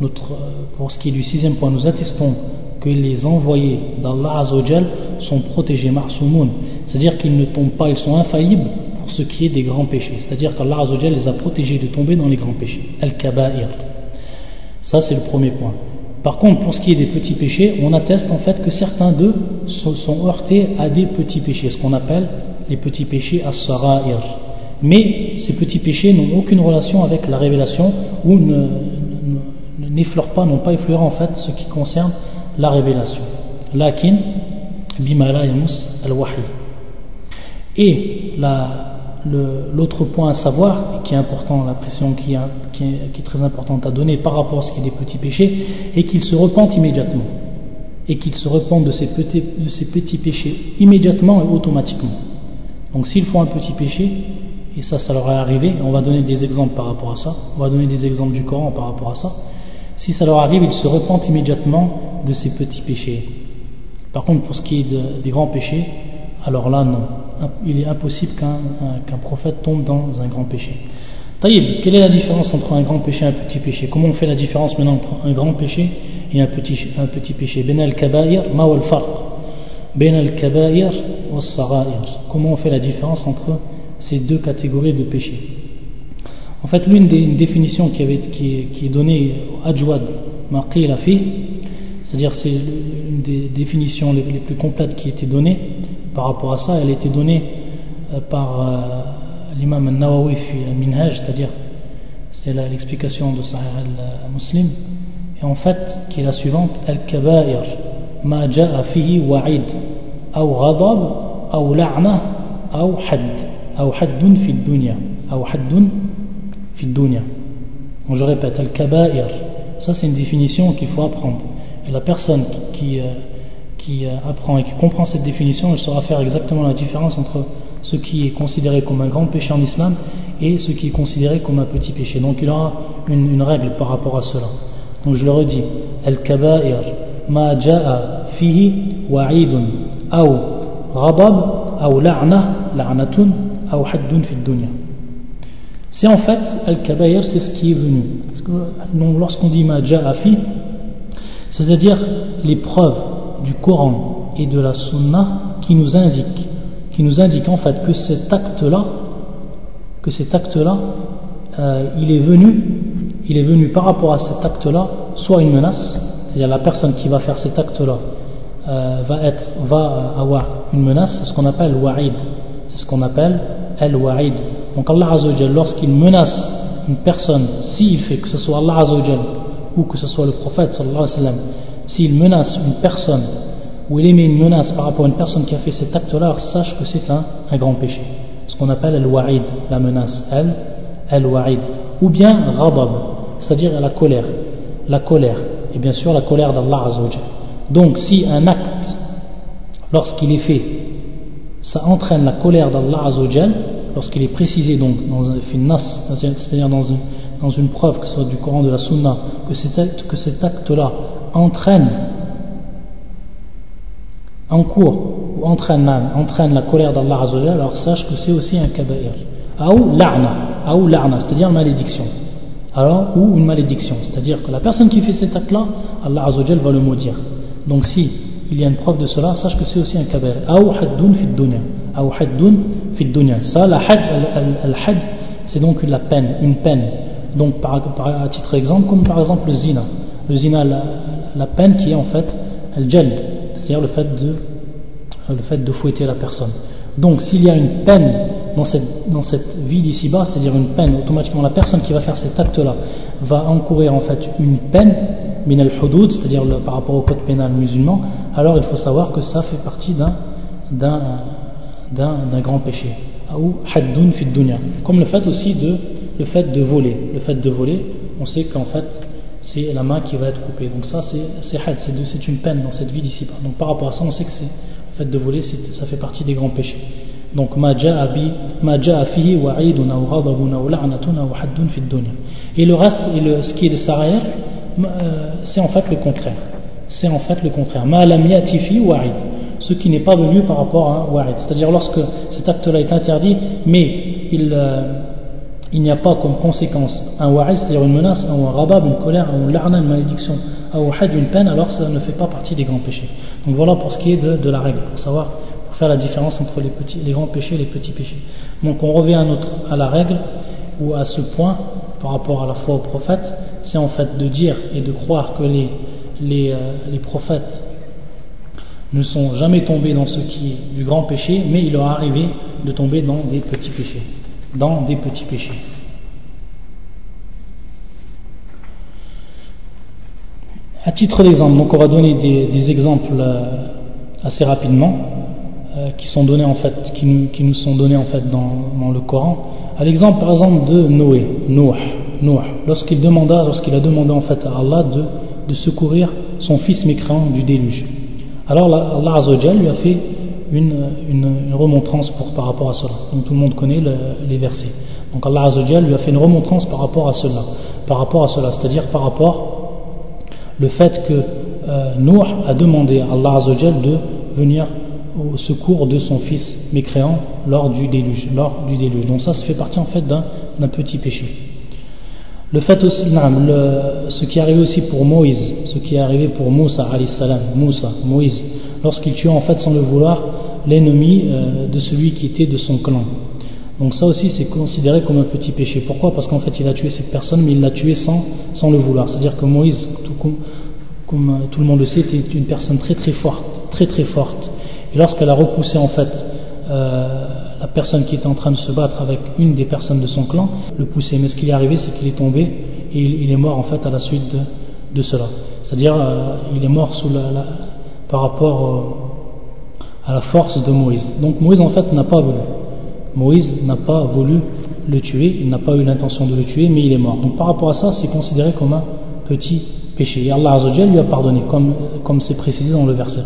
[SPEAKER 1] notre, pour ce qui est du sixième point, nous attestons que les envoyés d'Allah Azzawajal sont protégés, ma'soumoun, c'est-à-dire qu'ils ne tombent pas, ils sont infaillibles pour ce qui est des grands péchés, c'est-à-dire qu'Allah Azzawajal les a protégés de tomber dans les grands péchés, al-kaba'ir. Ça, c'est le premier point. Par contre, pour ce qui est des petits péchés, on atteste en fait que certains d'eux sont heurtés à des petits péchés, ce qu'on appelle les petits péchés as-sara'ir. Mais ces petits péchés n'ont aucune relation avec la révélation ou n'effleurent pas, n'ont pas effleuré en fait ce qui concerne la révélation. Lakin, bimala yamus al-wahi. Et l'autre point à savoir, qui est important, la pression qui, est, très importante à donner par rapport à ce qui est des petits péchés, est qu'ils se repentent immédiatement. Et qu'ils se repentent de ces, petits, de ces petits péchés immédiatement et automatiquement. Donc s'ils font un petit péché, et ça, ça leur est arrivé. On va donner des exemples par rapport à ça. On va donner des exemples du Coran par rapport à ça. si ça leur arrive, ils se repentent immédiatement de ces petits péchés. Par contre, pour ce qui est des grands péchés, alors là, non. Il est impossible qu'un prophète tombe dans un grand péché. Taïb, quelle est la différence entre un grand péché et un petit péché? Comment on fait la différence maintenant entre un grand péché et un petit, un petit péché? Ben Ben Comment on fait la différence entre ces deux catégories de péchés. En fait, l'une des définitions qui, avait, qui, qui est donnée Ajwad Maqil Afi, c'est-à-dire c'est une des définitions les, plus complètes qui été donnée par rapport à ça, elle a été donnée euh, par euh, l'imam al-Nawawi Minhaj, c'est-à-dire c'est l'explication de Sahih al-Muslim, et en fait qui est la suivante al-kaba'ir ma ja'a fihi wa'id ou ghadab ou la'na ou hadd ou fi dunya ou haddun fi dunya donc je répète al-kaba'ir. Ça c'est une définition qu'il faut apprendre. Et la personne qui, qui, euh, euh, apprend et qui comprend cette définition, elle saura faire exactement la différence entre ce qui est considéré comme un grand péché en islam et ce qui est considéré comme un petit péché. Donc il aura une, règle par rapport à cela. Donc je le redis, al-kaba'ir. Ma ja'a fihi wa'idun. Aw ghadab aw la'na la'natun C'est en fait al-kaba'ir, c'est ce qui est venu. Lorsqu'on dit ma ja'a fihi c'est-à-dire les preuves du Coran et de la Sunna qui nous indiquent, qui nous indiquent en fait que cet acte-là, que cet acte-là, euh, il est venu, il est venu par rapport à cet acte-là, soit une menace, c'est-à-dire la personne qui va faire cet acte-là euh, va être, va avoir une menace, c'est ce qu'on appelle wa'id, c'est ce qu'on appelle al-wa'id. Donc Allah Azzawajal, lorsqu'il menace une personne, s'il fait que ce soit Allah Azzawajal ou que ce soit le prophète sallallahu alayhi wa sallam, s'il menace une personne ou il émet une menace par rapport à une personne qui a fait cet acte-là, sache que c'est un, grand péché. Ce qu'on appelle al-wa'id, la menace, al, al-wa'id. Ou bien ghadab, c'est-à-dire la colère. La colère. Et bien sûr la colère d'Allah Azzawajal. Donc si un acte, lorsqu'il est fait, ça entraîne la colère d'Allah Azzawajal, lorsqu'il est précisé donc dans un nas, c'est-à-dire dans une preuve, que ce soit du Coran de la Sunna, que cet acte, que cet acte-là entraîne en cours ou entraîne, la colère d'Allah Azzawajal, alors sache que c'est aussi un kaba'ir. Ou la'na, ou la'na, c'est-à-dire malédiction. Alors, ou une malédiction, c'est-à-dire que la personne qui fait cet acte-là, Allah Azzawajal va le maudire. Donc si il y a une preuve de cela, sache que c'est aussi un kaba'ir. Ou haddun fi dunya. Ou haddun fi dunya. Ça, la had, c'est donc la peine, une peine donc, par, à titre d'exemple, comme par exemple le zina. Le zina, la, peine qui est en fait le jald, c'est-à-dire le, fait de, le fait de fouetter la personne. Donc, s'il y a une peine dans cette, dans cette vie d'ici-bas, c'est-à-dire une peine, automatiquement la personne qui va faire cet acte-là va encourir en fait une peine, min al-hudud, c'est-à-dire par rapport au code pénal musulman, alors il faut savoir que ça fait partie d'un grand péché. Ou haddun fi dunya. Comme le fait aussi de le fait de voler. Le fait de voler, on sait qu'en fait, c'est la main qui va être coupée. Donc ça, c'est had, c'est une peine dans cette vie d'ici-bas. Donc par rapport à ça, on sait que le fait de voler, ça fait partie des grands péchés. Donc Et le reste, et le, ce qui est de euh, c'est en fait le contraire. C'est en fait le contraire. Ce qui n'est pas venu par rapport à wa'id. C'est-à-dire lorsque cet acte-là est interdit, mais il... Euh, il n'y a pas comme conséquence un wa'id, c'est-à-dire une menace, un rabab, une colère, un la'na, une malédiction, had, une peine, alors ça ne fait pas partie des grands péchés. Donc voilà pour ce qui est de, la règle, pour savoir, pour faire la différence entre les, petits, les grands péchés et les petits péchés. Donc on revient à, notre, à la règle, ou à ce point, par rapport à la foi aux prophètes, c'est en fait de dire et de croire que euh, les prophètes ne sont jamais tombés dans ce qui est du grand péché, mais il leur est arrivé de tomber dans des petits péchés dans des petits péchés. À titre d'exemple, donc on va donner des, exemples euh, assez rapidement, euh, qui sont donnés en fait, qui nous, qui nous sont donnés en fait dans, le Coran. À l'exemple par exemple de Noé, Noé, lorsqu'il demanda, lorsqu'il a demandé en fait à Allah de, de secourir son fils mécréant du déluge. Alors Allah Azzawajal lui a fait une, remontrance pour, par rapport à cela. Donc tout le monde connaît les versets. Donc Allah Azzawajal lui a fait une remontrance par rapport à cela. Par rapport à cela, c'est-à-dire par rapport le fait que euh, a demandé à Allah de venir au secours de son fils mécréant lors du déluge. Lors du déluge. Donc ça, ça fait partie en fait d'un petit péché. Le fait aussi, ce qui est arrivé aussi pour Moïse, ce qui est arrivé pour Moussa, salam, Moussa, Moïse, lorsqu'il tue en fait sans le vouloir l'ennemi euh, de celui qui était de son clan. Donc ça aussi c'est considéré comme un petit péché. Pourquoi? Parce qu'en fait il a tué cette personne mais il l'a tué sans, sans le vouloir. C'est-à-dire que Moïse, tout, comme, comme, euh, tout le monde le sait, était une personne très très forte, très très forte. Et lorsqu'elle a repoussé en fait euh, la personne qui était en train de se battre avec une des personnes de son clan, le poussait. Mais ce qui est arrivé, c'est qu'il est tombé et il, est mort en fait à la suite de, cela. C'est-à-dire, euh, il est mort sous la, par rapport à la force de Moïse. Donc Moïse en fait n'a pas voulu. Moïse n'a pas voulu le tuer, il n'a pas eu l'intention de le tuer, mais il est mort. Donc par rapport à ça, c'est considéré comme un petit péché. Et Allah lui a pardonné, comme c'est précisé dans le verset.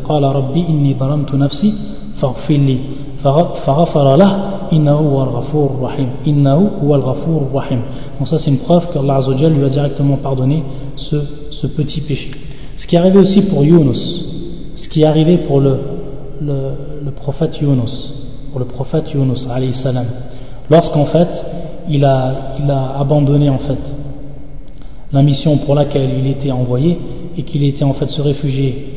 [SPEAKER 1] قال ربي إني ظلمت نفسي فاغفر لي فغفر له إنه هو الغفور الرحيم إنه هو الغفور الرحيم donc ça c'est une preuve qu'Allah Azzawajal lui a directement pardonné ce, ce petit péché ce qui est arrivé aussi pour Yunus ce qui est arrivé pour le, le, le prophète Yunus pour le prophète Yunus alayhi salam lorsqu'en fait il a, il a abandonné en fait la mission pour laquelle il était envoyé et qu'il était en fait se réfugier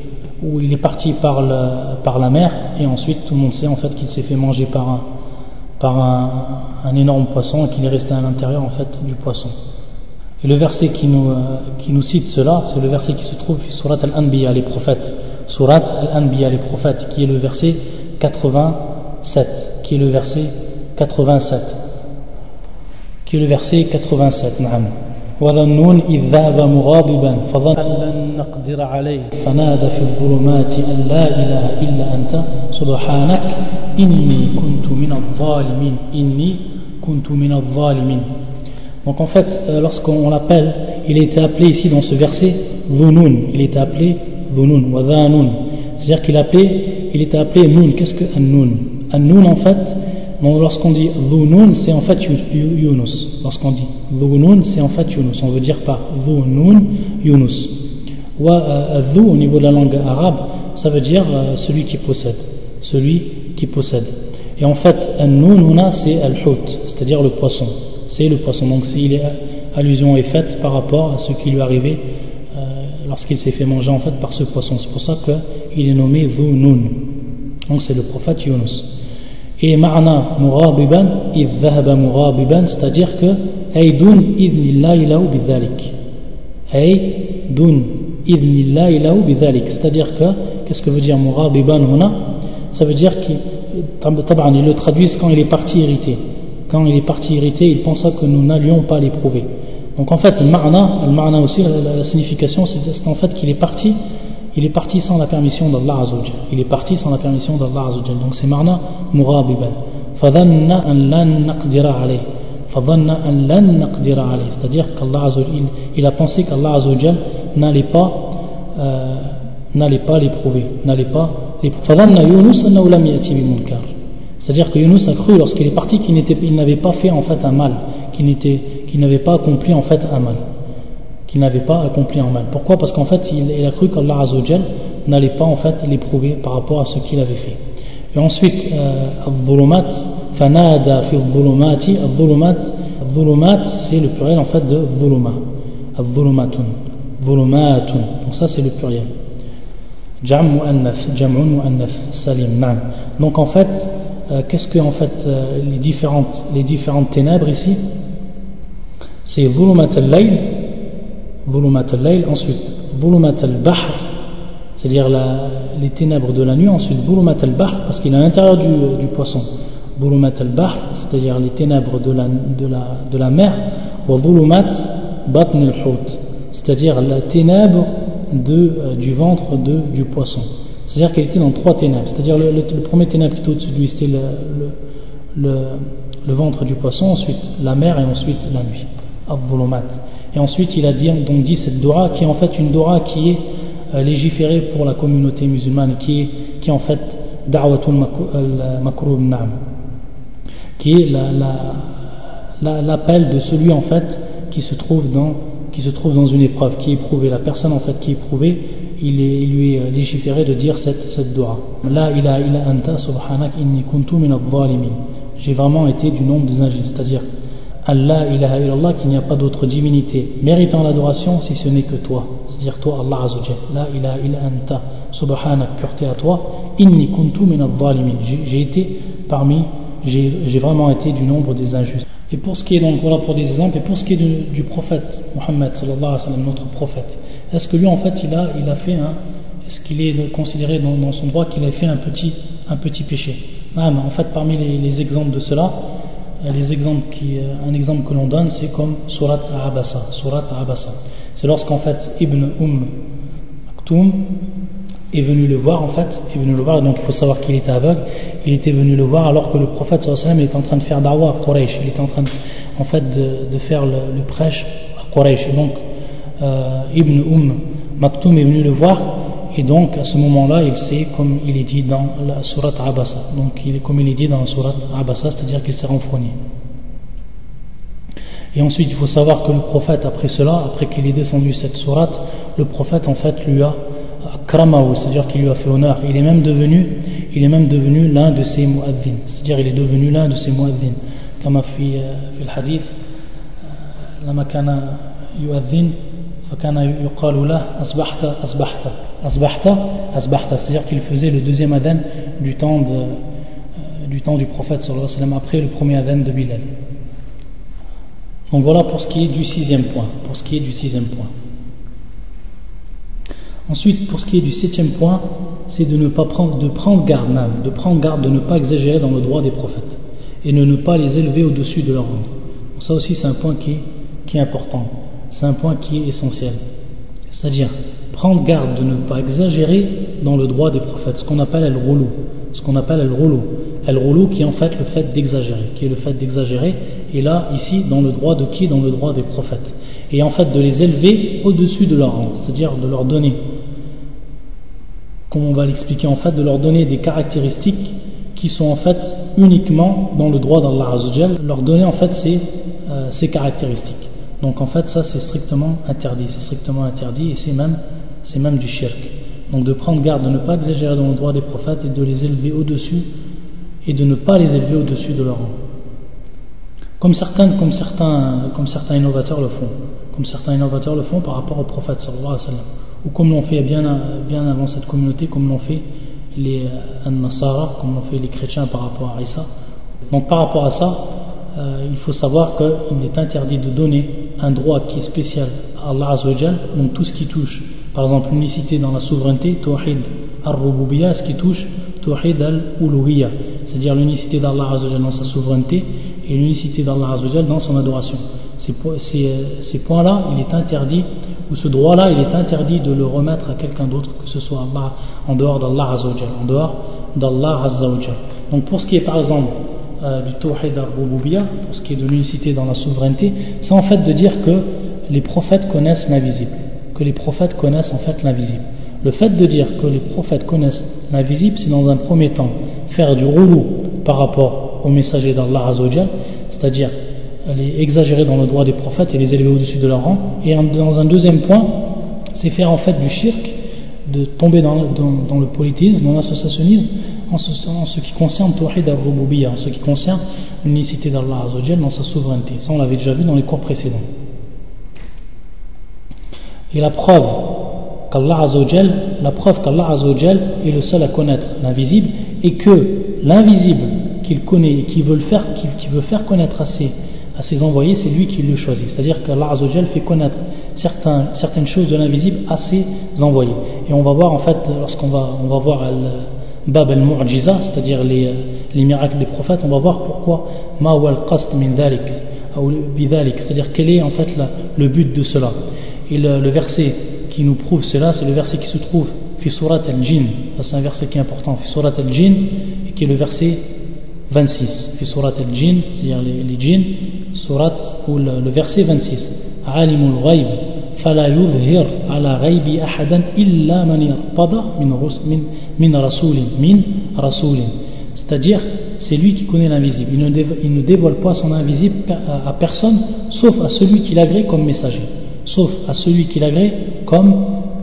[SPEAKER 1] où il est parti par, la mer et ensuite tout le monde sait en fait qu'il s'est fait manger par un, énorme poisson et qu'il est resté à l'intérieur en fait du poisson. Et le verset qui nous, euh, qui nous cite cela, c'est le verset qui se trouve sur Surat Al-Anbiya, les prophètes. Surat Al-Anbiya, les prophètes, qui est le verset 87, qui est le verset 87, qui est le verset 87, naam. وظنون إذ ذهب مغاضبا فظن أن لن نقدر عليه فنادى في الظلمات أن لا إله إلا أنت سبحانك إني كنت من الظالمين إني كنت من الظالمين Donc en fait, euh, lorsqu'on l'appelle, il était appelé ici dans ce verset Dhunun, il était appelé Dhunun, wa C'est-à-dire qu'il appelait, il était appelé Nun. Qu'est-ce que un Nun Un Nun en fait, lorsqu'on dit Dhunun, c'est en fait Yunus. Lorsqu'on dit Dhunun, c'est en fait Yunus. On veut dire par Dhunun, Yunus. Wa euh, Dhu, au niveau de la langue arabe, ça veut dire euh, celui qui possède. Celui qui possède. Et en fait, un Nun, c'est Al-Hut, c'est-à-dire le poisson. C'est le poisson. Donc, si allusion est faite par rapport à ce qui lui est arrivé euh, lorsqu'il s'est fait manger en fait par ce poisson. C'est pour ça qu'il est nommé Dhunun. Donc, c'est le prophète Yunus. Et ma'na murabiban, id dhahaba murabiban, c'est-à-dire que aydun idnillahi lahu bidhalik. Aydun idnillahi lahu bidhalik. C'est-à-dire que, qu'est-ce que veut dire murabiban huna Ça veut dire qu'il le traduisent quand il est parti irrité. Quand il est parti irrité, il pensa que nous n'allions pas l'éprouver. Donc en fait, le ma'na, le ma'na aussi, la, la signification, c'est en fait qu'il est parti il est parti sans la permission d'Allah Azzawajal. Il est parti sans la permission d'Allah Azzawajal. Donc c'est marna murabiban. Lan naqdira alayh. C'est-à-dire qu'Allah il a pensé qu'Allah n'allait pas, euh, n'allait pas l'éprouver. N'allait pas. C'est-à-dire que Yunus a cru lorsqu'il est parti qu'il n'avait pas fait en fait un mal, qu'il n'avait pas accompli en fait un mal qu'il n'avait pas accompli en mal. Pourquoi? Parce qu'en fait, il, a cru qu'Allah n'allait pas en fait l'éprouver par rapport à ce qu'il avait fait. Et ensuite, al-dhulumat, fanada fi al-dhulumati, al-dhulumat, c'est le pluriel en fait de dhuluma, al-dhulumatun, dhulumatun. Donc ça c'est le pluriel. Jam mu'annath, jam'un mu'annath, salim, na'am. Donc en fait, euh, qu'est-ce que en fait euh, les différentes ténèbres ici? C'est dhulumat al-layl Volumat al-layl, ensuite Volumat al-bahr, c'est-à-dire les ténèbres de la nuit, ensuite Volumat al-bahr, parce qu'il est à l'intérieur du, du, poisson. Volumat al-bahr, c'est-à-dire les ténèbres de la, de la, de la mer, ou Volumat batn al-hut, c'est-à-dire la ténèbre de, euh, du ventre du poisson. C'est-à-dire qu'il était dans trois ténèbres. C'est-à-dire le, premier ténèbre qui était au-dessus c'était le, ventre du poisson, ensuite la mer et ensuite la nuit. Al-Volumat. Et ensuite, il a dit, donc dit cette Dora qui est en fait une Dora qui est euh, légiférée pour la communauté musulmane, qui est, qui est en fait Da'watul Makrub Na'am, qui est l'appel la, la, de celui en fait qui se trouve dans qui se trouve dans une épreuve, qui est éprouvée, la personne en fait qui est éprouvée, il, il lui est légiféré de dire cette, cette dua. La ilaha illa anta subhanak inni kuntu J'ai vraiment été du nombre des injustes, c'est-à-dire Allah ilaha illallah qu'il n'y a pas d'autre divinité. Méritant l'adoration si ce n'est que toi, c'est-à-dire toi Allah azawajal. La ilaha illa anta subhanak, pureté à toi, inni kuntu min J'ai été parmi, j'ai vraiment été du nombre des injustes. Et pour ce qui est donc, voilà pour des exemples, pour ce qui est du, prophète sallam, notre prophète, est-ce que lui en fait il a, il a fait un, est-ce qu'il est considéré dans, son droit qu'il a fait un petit, un petit péché? En fait, parmi les, exemples de cela, euh, les exemples qui, euh, un exemple que l'on donne, c'est comme Surat Abasa. Surat Abasa. C'est lorsqu'en fait Ibn Umm Aktoum est venu le voir en fait, est venu le voir, donc il faut savoir qu'il était aveugle, il était venu le voir alors que le prophète sallallahu était en train de faire dawa à Quraysh, il était en train en fait de, faire le, prêche à Quraysh, donc euh, Ibn Umm Maktoum est venu le voir, et donc à ce moment-là il sait comme il est dit dans la surat Abasa, donc il comme il est dit dans la surat Abasa, c'est-à-dire qu'il s'est renfrogné. Et ensuite, il faut savoir que le prophète, après cela, après qu'il ait descendu cette sourate, le prophète, en fait, lui a c'est-à-dire qu'il lui a fait honneur. Il est même devenu, il est même devenu l'un de ses muaddin, c'est-à-dire il est devenu l'un de ses muaddin. Comme في في الحديث لما كان يؤذن فكان يقال له أصبحت أصبحت أصبحت أصبحت c'est-à-dire qu'il faisait le deuxième adhan du temps de, euh, du temps du prophète sallallahu alayhi wa sallam après le premier adhan de Bilal. Donc voilà pour ce qui est du sixième point. Pour ce qui est du sixième point. Ensuite, pour ce qui est du septième point, c'est de ne pas prendre, de prendre garde même, de prendre garde de ne pas exagérer dans le droit des prophètes et de ne pas les élever au-dessus de leur rang. ça aussi, c'est un point qui est, important. C'est un point qui est essentiel. C'est-à-dire prendre garde de ne pas exagérer dans le droit des prophètes, ce qu'on appelle el roulou, ce qu'on appelle el roulou, el roulou qui est en fait le fait d'exagérer, qui est le fait d'exagérer, et là ici dans le droit de qui? Dans le droit des prophètes, et en fait de les élever au-dessus de leur rang, c'est-à-dire de leur donner comme on va l'expliquer en fait, de leur donner des caractéristiques qui sont en fait uniquement dans le droit d'Allah Azzawajal, leur donner en fait ces, euh, ces caractéristiques. Donc en fait ça c'est strictement interdit, c'est strictement interdit et c'est même, c'est même du shirk. Donc de prendre garde de ne pas exagérer dans le droit des prophètes et de les élever au-dessus et de ne pas les élever au-dessus de leur rang. Comme certains, comme, certains, comme certains innovateurs le font, comme certains innovateurs le font par rapport au prophète sallallahu alayhi wa sallam ou comme l'ont fait bien, avant cette communauté, comme l'ont fait les euh, Nasara, comme l'ont fait les chrétiens par rapport à Isa. Donc par rapport à ça, euh, il faut savoir qu'il est interdit de donner un droit qui est spécial à Allah Azzawajal, donc tout ce qui touche, par exemple l'unicité dans la souveraineté, Tawhid al-Rububiyya, ce qui touche Tawhid al-Uluhiyya, c'est-à-dire l'unicité d'Allah Azzawajal dans sa souveraineté et l'unicité d'Allah Azzawajal dans son adoration. Ces, points-là, il est interdit, ou ce droit-là, il est interdit de le remettre à quelqu'un d'autre, que ce soit Allah, en dehors d'Allah Azzawajal, en dehors d'Allah Azzawajal. Donc pour ce qui est par exemple euh, du Tawhid al-Rububiyya, pour ce qui est de l'unicité dans la souveraineté, c'est en fait de dire que les prophètes connaissent l'invisible, que les prophètes connaissent en fait l'invisible. Le fait de dire que les prophètes connaissent l'invisible, c'est dans un premier temps faire du roulou par rapport aux messagers d'Allah Azzawajal, c'est-à-dire les exagérer dans le droit des prophètes et les élever au-dessus de leur rang. Et dans un deuxième point, c'est faire en fait du shirk, de tomber dans, le politisme, dans l'associationnisme, en ce, qui concerne Tawhid al-Rububiyya, en ce qui concerne l'unicité d'Allah Azzawajal dans sa souveraineté. Ça, on l'avait déjà vu dans les cours précédents. Et la preuve qu'Allah Azzawajal, la preuve qu'Allah Azzawajal est le seul à connaître l'invisible et que l'invisible qu'il connaît et qu'il veut, veut faire connaître à ses à ses envoyés, c'est lui qui le choisit. C'est-à-dire qu'Allah Azzawajal fait connaître certaines choses de l'invisible à ses envoyés. Et on va voir en fait, lorsqu'on va, on va voir Bab al-Mu'jiza, c'est-à-dire les, les, miracles des prophètes, on va voir pourquoi Ma al-Qast min c'est-à-dire quel est en fait le but de cela. Et le, verset qui nous prouve cela, c'est le verset qui se trouve fi surat al-Jinn. C'est un verset qui est important, fi surat al-Jinn, et qui est le verset 26, fi surat al-Jinn, c'est-à-dire les, les djinns, surat ou le, verset 26. Alimul ghaib, fala yuzhir ala ghaibi ahadan illa man irtada min, min, min rasulin, min rasulin. C'est-à-dire, c'est lui qui connaît l'invisible. Il, ne dévoile pas son invisible à personne, sauf à celui qui l'agrée comme messager. sauf à celui qui l'agrée comme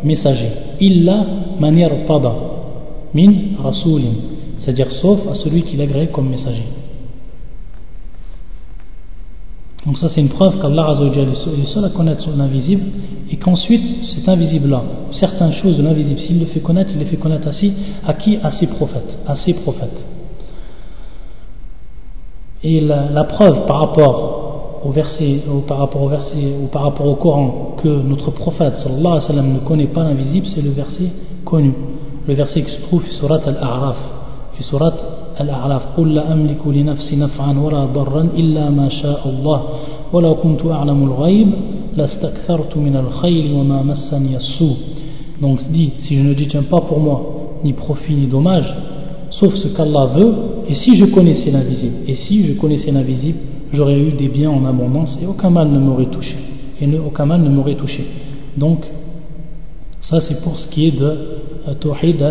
[SPEAKER 1] messager. Illa manir pada min rasulin, c'est-à-dire sauf à celui qui l'agrée comme messager. Donc ça c'est une preuve qu'Allah est le seul à connaître l'invisible et qu'ensuite cet invisible-là, certaines choses de l'invisible, s'il le fait connaître, il les fait connaître assis, à qui? À ses prophètes. À ses prophètes. Et la, preuve par rapport au verset, ou par rapport au verset, ou par rapport au Coran, que notre prophète sallallahu ne connaît pas l'invisible, c'est le verset connu. Le verset qui se trouve sur surat al-A'raf. Surat al-A'raf. قل لا أملك لنفسي نفعا ولا ضرا إلا ما شاء الله ولو كنت أعلم الغيب لاستكثرت من الخير وما مسني السوء. Donc dit, si je ne détiens pas pour moi ni profit ni dommage, sauf ce qu'Allah veut, et si je connaissais l'invisible, et si je connaissais l'invisible, j'aurais eu des biens en abondance et aucun mal ne m'aurait touché. Et aucun mal ne m'aurait touché. Donc, ça c'est pour ce qui est de euh, Tawhid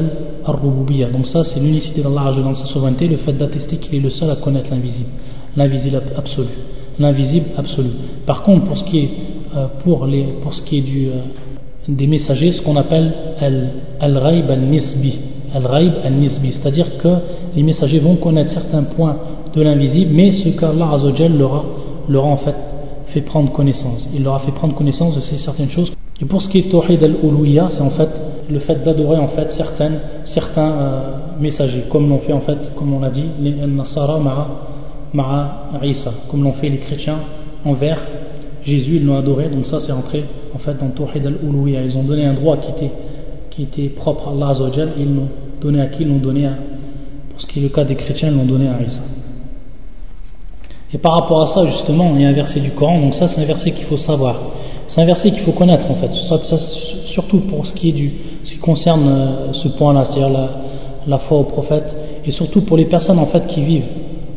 [SPEAKER 1] al-Rububiyya. Donc ça c'est l'unicité d'Allah dans sa souveraineté, le fait d'attester qu'il est le seul à connaître l'invisible. L'invisible absolu. L'invisible absolu. Par contre, pour ce qui est, euh, pour les, pour ce qui est euh, des messagers, ce qu'on appelle al-Raib al-Nisbi al-ghaib al-nisbi, c'est-à-dire que les messagers vont connaître certains points de l'invisible, mais ce qu'Allah leur a, leur a en fait fait prendre connaissance. Il leur a fait prendre connaissance de certaines choses. Et pour ce qui est Tawhid al-Uluya, c'est en fait le fait d'adorer en fait certains euh, messagers, comme l'ont fait en fait, comme on l'a dit, les Nasara ma'a Isa, comme l'ont fait les chrétiens envers Jésus, ils l'ont adoré, donc ça c'est entré en fait dans Tawhid al-Uluya. Ils ont donné un droit qui était qui était propre à Allah ils l'ont donné à qui? L'ont donné à, pour ce qui est le cas des chrétiens, ils l'ont donné à Isa. Et par rapport à ça, justement, il y a un verset du Coran, donc ça c'est un verset qu'il faut savoir. C'est un verset qu'il faut connaître en fait, surtout pour ce qui, est du, ce qui concerne euh, ce point-là, c'est-à-dire la, foi au prophète, et surtout pour les personnes en fait qui vivent,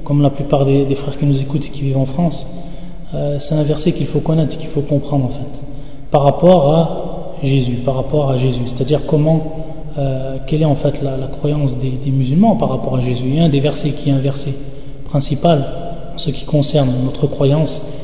[SPEAKER 1] comme la plupart des, frères qui nous écoutent et qui vivent en France, euh, c'est un verset qu'il faut connaître, qu'il faut comprendre en fait, par rapport à Jésus, par rapport à Jésus. C'est-à-dire comment, euh, quelle est en fait la, croyance des, musulmans par rapport à Jésus. A un des versets qui est un verset principal en ce qui concerne notre croyance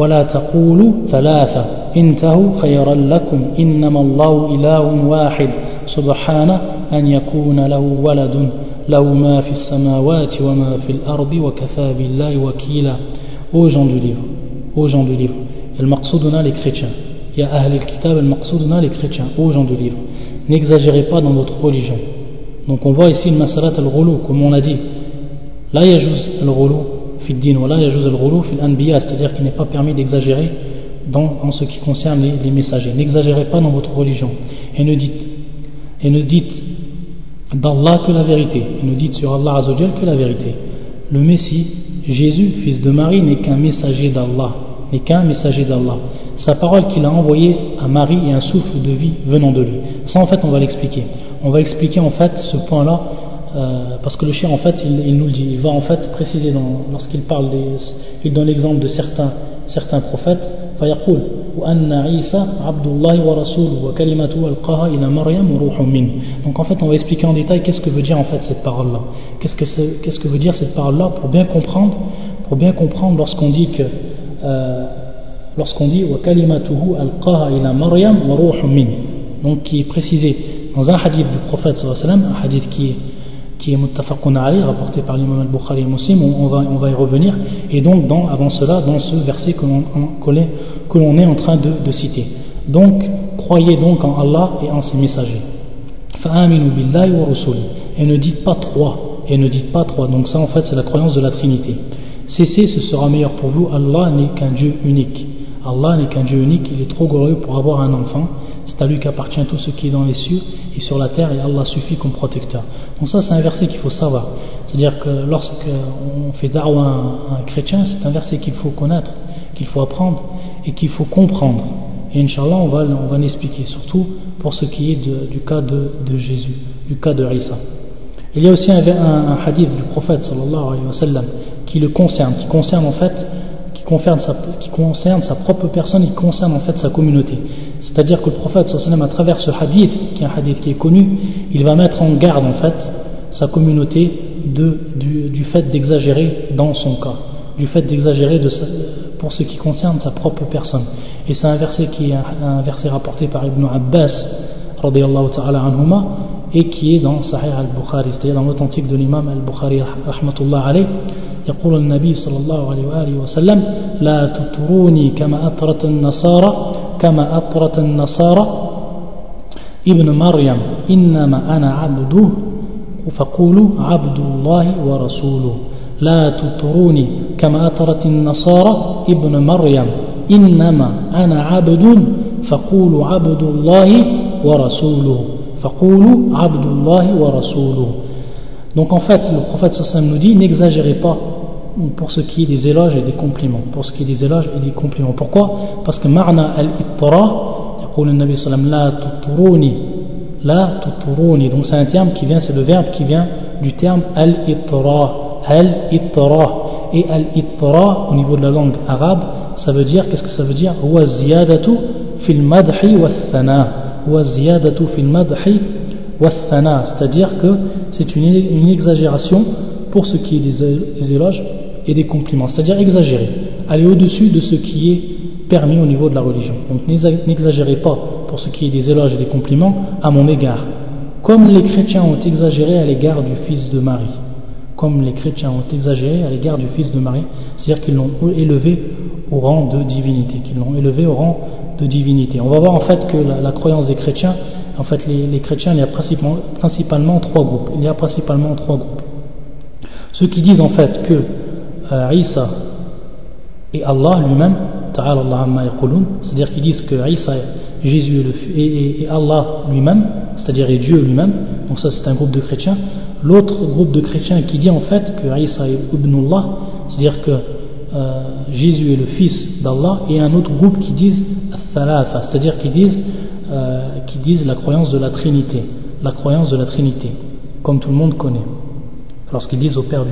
[SPEAKER 1] ولا تقولوا ثلاثة انتهوا خيرا لكم إنما الله إله واحد سبحانه أن يكون له ولد له ما في السماوات وما في الأرض وكفى بالله وكيلا Ô gens du livre, ô gens du livre, le maqsouduna les chrétiens, ya ahl al-kitab, le maqsouduna les chrétiens, ô gens du livre. n'exagérez pas dans votre religion. Donc on voit ici une masalat al-ghulu, comme on a dit. La yajuz al-ghulu al-ghulu fi anbiya cest c'est-à-dire qu'il n'est pas permis d'exagérer en ce qui concerne les, messagers. N'exagérez pas dans votre religion. Et ne dites, et ne dites d'Allah que la vérité. Et ne dites sur Allah Azzawajal que la vérité. Le Messie, Jésus, fils de Marie, n'est qu'un messager d'Allah. N'est qu'un messager d'Allah sa parole qu'il a envoyée à Marie et un souffle de vie venant de lui. Ça en fait on va l'expliquer. On va expliquer en fait ce point-là euh, parce que le chien en fait il, nous le dit. Il va en fait préciser lorsqu'il parle des, il donne l'exemple de certains certains prophètes. Donc en fait on va expliquer en détail qu'est-ce que veut dire en fait cette parole-là. Qu'est-ce que, qu'est-ce que veut dire cette parole-là pour bien comprendre, pour bien comprendre lorsqu'on dit que euh, lorsqu'on dit wa kalimatuhu alqaha ila Maryam wa min donc qui est précisé dans un hadith du prophète sallallahu un hadith qui est qui est muttafaqun rapporté par l'imam al-Bukhari et Muslim, on, va, on va y revenir, et donc dans, avant cela, dans ce verset que l'on est en train de, de, citer. Donc, croyez donc en Allah et en ses messagers. billahi wa Et ne dites pas trois, et ne dites pas trois, donc ça en fait c'est la croyance de la Trinité. Cessez, ce sera meilleur pour vous, Allah n'est qu'un Dieu unique. Allah n'est qu'un Dieu unique, il est trop glorieux pour avoir un enfant. C'est à lui qu'appartient tout ce qui est dans les cieux et sur la terre, et Allah suffit comme protecteur. Donc ça, c'est un verset qu'il faut savoir. C'est-à-dire que lorsqu'on fait darwa à un chrétien, c'est un verset qu'il faut connaître, qu'il faut apprendre et qu'il faut comprendre. Et Inch'Allah, on va, on va l'expliquer, surtout pour ce qui est du cas de, Jésus. du cas de Isa. Il y a aussi un, un, hadith du prophète sallallahu alayhi wa sallam qui le concerne, qui concerne en fait, qui concerne sa, propre personne, qui concerne en fait sa communauté. C'est-à-dire que le prophète à travers ce hadith, qui est un hadith qui est connu, il va mettre en garde en fait sa communauté du, fait d'exagérer dans son cas, du fait d'exagérer de pour ce qui concerne sa propre personne. Et c'est un verset qui est un verset rapporté par Ibn Abbas, ta'ala anhuma, et qui est dans Sahih al-Bukhari, c'est-à-dire dans l'authentique de l'imam al-Bukhari rahmatullah alayh. يقول النبي صلى الله عليه وآله وسلم لا تطروني كما أطرت النصارى كما أطرت النصارى. ابن مريم إنما أنا عبده فقولوا عبد الله ورسوله. لا تطروني كما أطرت النصارى. ابن مريم إنما أنا عبد فقولوا عبد الله ورسوله. Donc en fait, le prophète Sassam nous dit n'exagérez pas pour ce qui est des éloges et des compliments. Pour ce qui est des éloges et des compliments. Pourquoi? Parce que Marna al-Ittara, donc c'est un terme qui vient, c'est le verbe qui vient du terme al-Ittara. Al-Ittara. Et al-Ittara, au niveau de la langue arabe, ça veut dire, qu'est-ce que ça veut dire? Fil wa الزيادة في المدح والثناء c'est-à-dire que c'est une, une, exagération pour ce qui est des, éloges et des compliments, c'est-à-dire exagérer, aller au-dessus de ce qui est permis au niveau de la religion. Donc n'exagérez pas pour ce qui est des éloges et des compliments à mon égard, comme les chrétiens ont exagéré à l'égard du fils de Marie, comme les chrétiens ont exagéré à l'égard du fils de Marie, c'est-à-dire qu'ils l'ont élevé au rang de divinité, qu'ils l'ont élevé au rang on va voir en fait que la, croyance des chrétiens, en fait les, chrétiens, il y a principalement, trois groupes. Il y a principalement trois groupes. Ceux qui disent en fait que euh, Isa et Allah lui-même, c'est-à-dire qu'ils disent que Isa, Jésus et, et, Allah lui-même, c'est-à-dire Dieu lui-même, donc ça c'est un groupe de chrétiens. L'autre groupe de chrétiens qui dit en fait que Isa est Ibnullah, c'est-à-dire que euh, Jésus est le fils d'Allah, et un autre groupe qui disent c'est-à-dire qui disent, euh, qui disent la croyance de la Trinité, la croyance de la Trinité, comme tout le monde connaît, lorsqu'ils disent au, Père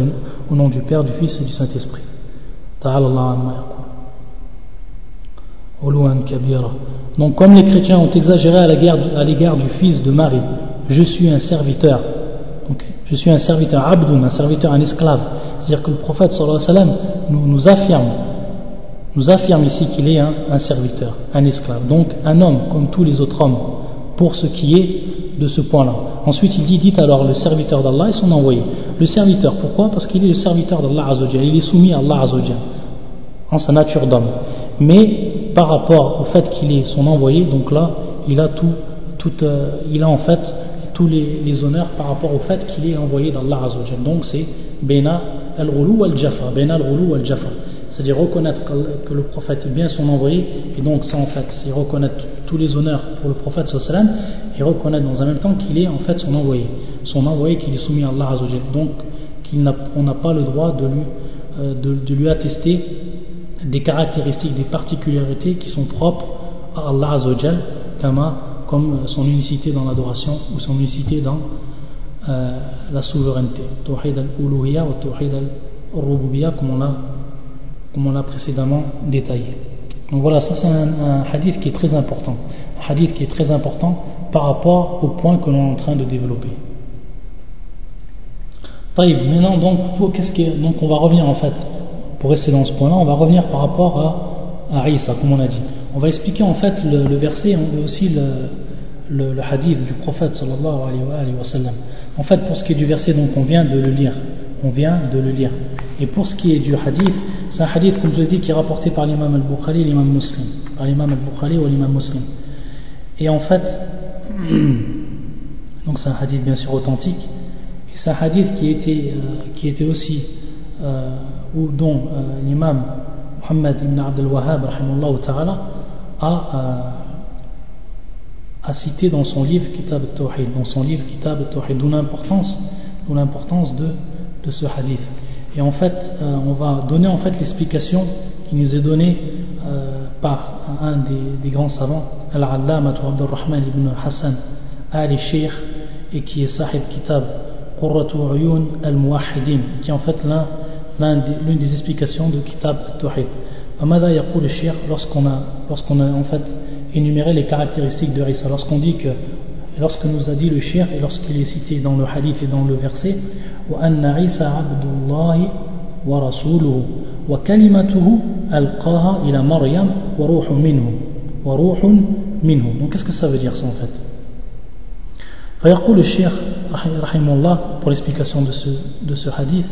[SPEAKER 1] au nom du Père, du Fils et du Saint-Esprit. Donc comme les chrétiens ont exagéré à l'égard du fils de Marie, je suis un serviteur, donc, je suis un serviteur, abdoun, un serviteur, un esclave, c'est-à-dire que le prophète sallallahu alayhi wa sallam nous affirme nous affirme ici qu'il est un, serviteur, un esclave, donc un homme comme tous les autres hommes, pour ce qui est de ce point-là. Ensuite, il dit, dites alors le serviteur d'Allah et son envoyé. Le serviteur, pourquoi? Parce qu'il est le serviteur d'Allah Azzawajal, il est soumis à Allah Azzawajal, en sa nature d'homme. Mais par rapport au fait qu'il est son envoyé, donc là, il a tout, euh, il a en fait tous les, honneurs par rapport au fait qu'il est envoyé d'Allah Azzawajal. Donc c'est Bena al-Ghulu al-Jafa, Bena al-Ghulu al-Jafa c'est-à-dire reconnaître que, le prophète est bien son envoyé, et donc ça en fait, c'est reconnaître tous les honneurs pour le prophète sallam, et reconnaître dans un même temps qu'il est en fait son envoyé, son envoyé qu'il est soumis à Allah Azzawajal, donc qu'on n'a pas le droit de lui, euh, de, lui attester des caractéristiques, des particularités qui sont propres à Allah Azzawajal, comme son unicité dans l'adoration ou son unicité dans euh, la souveraineté. Tawhid al-uluhiyya ou tawhid al-rububiyya, comme on l'a comme on l'a précédemment détaillé. Donc voilà, ça c'est un, hadith qui est très important. Un hadith qui est très important par rapport au point que l'on est en train de développer. Maintenant, donc, qu'est-ce qui donc on va revenir en fait, pour rester dans ce point-là, on va revenir par rapport à, à Isa, comme on a dit. On va expliquer en fait le, verset et aussi le, le, hadith du prophète sallallahu alayhi wa sallam. En fait, pour ce qui est du verset, donc on vient de le lire. On vient de le lire. Et pour ce qui est du hadith, c'est un hadith, comme je vous ai dit, qui est rapporté par l'imam al-Bukhari et l'imam muslim. Par l'imam al-Bukhari ou l'imam muslim. Et en fait, donc c'est un hadith bien sûr authentique, et c'est un hadith qui était, euh, qui était aussi, euh, ou dont euh, l'imam Muhammad ibn Abdel Wahhab a, a cité dans son livre Kitab al-Tawhid, dans son livre Kitab al-Tawhid, d'où l'importance, de, de ce hadith. Et en fait, euh, on va donner en fait l'explication qui nous est donnée euh, par un des, grands savants, Al-Allama Abdurrahman ibn Hassan al-Sheikh, et qui est Sahib Kitab Qurratu Uyun al-Muwahhidin, qui est en fait l'une des explications de Kitab al-Tawhid. Amada Yaqul Shir, lorsqu'on a, lorsqu'on a en fait énuméré les caractéristiques de Isa, lorsqu'on dit que, lorsque nous a dit le Shir, et lorsqu'il est cité dans le hadith et dans le verset, وأن عيسى عبد الله ورسوله وكلمته ألقاها إلى مريم وروح منه وروح منه donc qu'est-ce que ça veut dire ça en fait فيقول الشيخ رحمه الله pour l'explication de ce, de ce hadith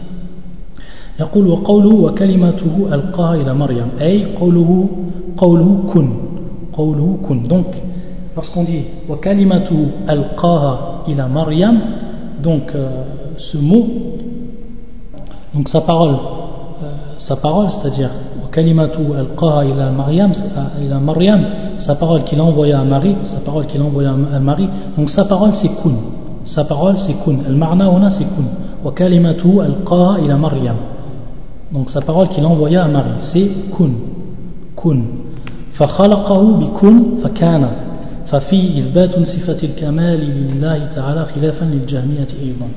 [SPEAKER 1] يقول وقوله وكلمته ألقاها إلى مريم أي قوله قوله كن قوله كن donc lorsqu'on dit وكلمته ألقاها إلى مريم donc euh, ce mot donc sa parole euh, sa parole c'est-à-dire kalimatu alqaha ila Maryam ila Maryam sa parole qu'il a envoyée à Marie sa parole qu'il a envoyée à Marie donc sa parole c'est kun sa parole c'est kun al marna huna c'est kun wa kalimatu alqaha ila Maryam donc sa parole qu'il a envoyée à Marie c'est kun kun فخلقه بكن فكان ففي إثبات صفة الكمال لله تعالى خلافا للجهمية أيضا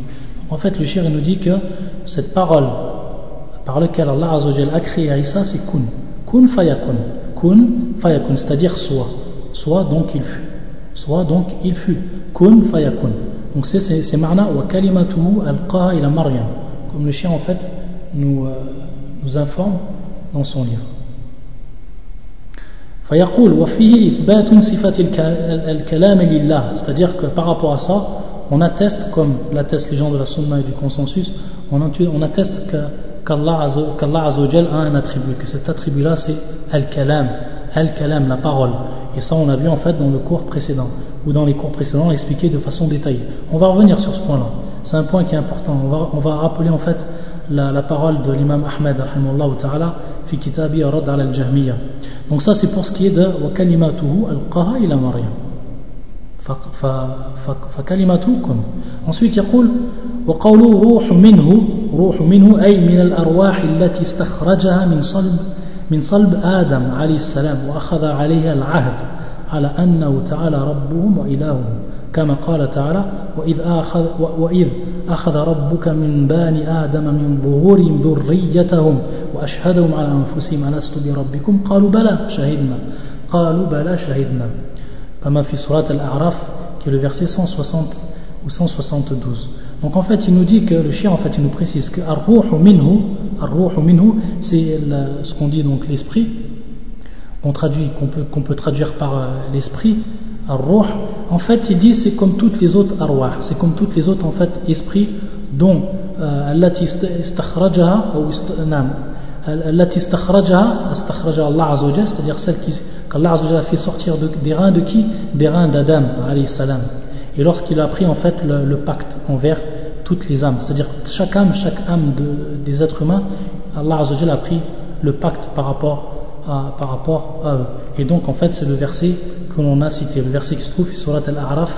[SPEAKER 1] En fait, le shir nous dit que cette parole par laquelle Allah a créé Isa, c'est kun. Kun fayakun. Kun fayakun, c'est-à-dire soit. Soit donc il fut. Soit donc il fut. Kun fayakun. Donc c'est marna wa kalimatuhu al ila Maryam. Comme le chien en fait nous, euh, nous informe dans son livre. فيقول وفيه إثبات صفة الكلام لله c'est-à-dire que par rapport à ça on atteste comme l'attestent les gens de la sunna et du consensus on atteste qu'Allah qu a un attribut que cet attribut là c'est al-kalam al-kalam la parole et ça on a vu en fait dans le cours précédent ou dans les cours précédents expliqué de façon détaillée on va revenir sur ce point là c'est un point qui est important on va, on va rappeler en fait la, la parole de l'imam Ahmed ta'ala fi kitabi rad al-jahmiya donc ça c'est pour ce kalimatuhu al-qaha ila maryam فكلمتكم ensuite يقول وقوله روح منه روح منه أي من الأرواح التي استخرجها من صلب من صلب آدم عليه السلام وأخذ عليها العهد على أنه تعالى ربهم وإلههم. كما قال تعالى وإذ أخذ, وإذ أخذ ربك من بني آدم من ظهورهم ذريتهم وأشهدهم على أنفسهم ألست بربكم قالوا بلى شهدنا قالوا بلى شهدنا comme fait surat al-A'raf, qui est le verset 160 ou 172. Donc en fait, il nous dit que le chien, en fait, il nous précise que ar-ruhu minhu, minhu, c'est ce qu'on dit donc l'esprit, qu'on traduit, qu'on peut, qu'on peut traduire par euh, l'esprit, ar-ruh. en fait, il dit c'est comme toutes les autres arwah, c'est comme toutes les autres en fait esprits dont euh, Allah ou c'est-à-dire celle qu'Allah a fait sortir des reins de qui? Des reins d'Adam, salam. Et lorsqu'il a pris en fait le, pacte envers toutes les âmes, c'est-à-dire chaque âme, chaque âme des êtres humains, Allah a pris le pacte par rapport par rapport à eux. Et donc en fait c'est le verset que l'on a cité, le verset qui se trouve sur Al-A'raf,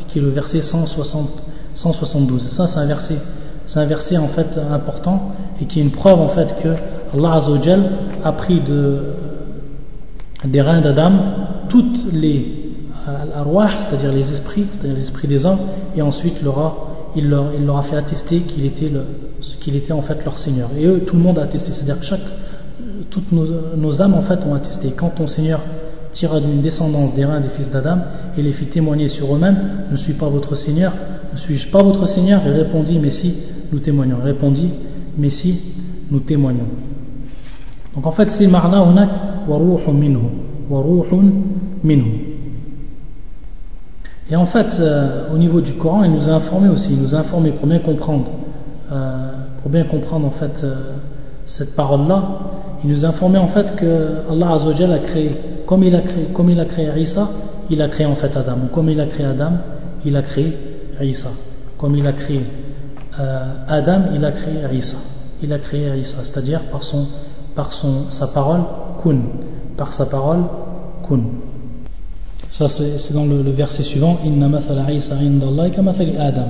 [SPEAKER 1] et qui est le verset 160, 172. ça c'est un verset c'est un verset en fait important et qui est une preuve en fait que Allah Azzawajal a pris de, des reins d'Adam toutes les arwah, c'est-à-dire les esprits, c'est-à-dire les esprits des hommes, et ensuite leur a, il, leur, il leur a fait attester qu'il était, le, qu'il était en fait leur Seigneur. Et eux, tout le monde a attesté, c'est-à-dire que chaque, toutes nos, âmes en fait ont attesté. Quand ton Seigneur tira d'une descendance des reins des fils d'Adam et les fit témoigner sur eux-mêmes, ne suis pas votre Seigneur, ne suis-je pas votre Seigneur? Et répondit, mais si, nous témoignons. répondit, mais si, nous témoignons. Donc en fait, c'est marna hunak wa minhu. Wa minhu. Et en fait, euh, au niveau du Coran, il nous a informé aussi, il nous a informé pour bien comprendre, euh, pour bien comprendre en fait euh, cette parole-là, il nous a informé en fait que Allah Azzawajal a créé, comme il a créé, comme il a créé Isa, il a créé en fait Adam. Ou comme il a créé Adam, il a créé Isa. Comme il a créé euh, Adam, il a créé Isa. Il a créé Isa, c'est-à-dire par, son, par son, sa parole kun. Par sa parole kun. Ça, c'est dans le, le, verset suivant Inna mathala Isa indallahi ka mathali Adam.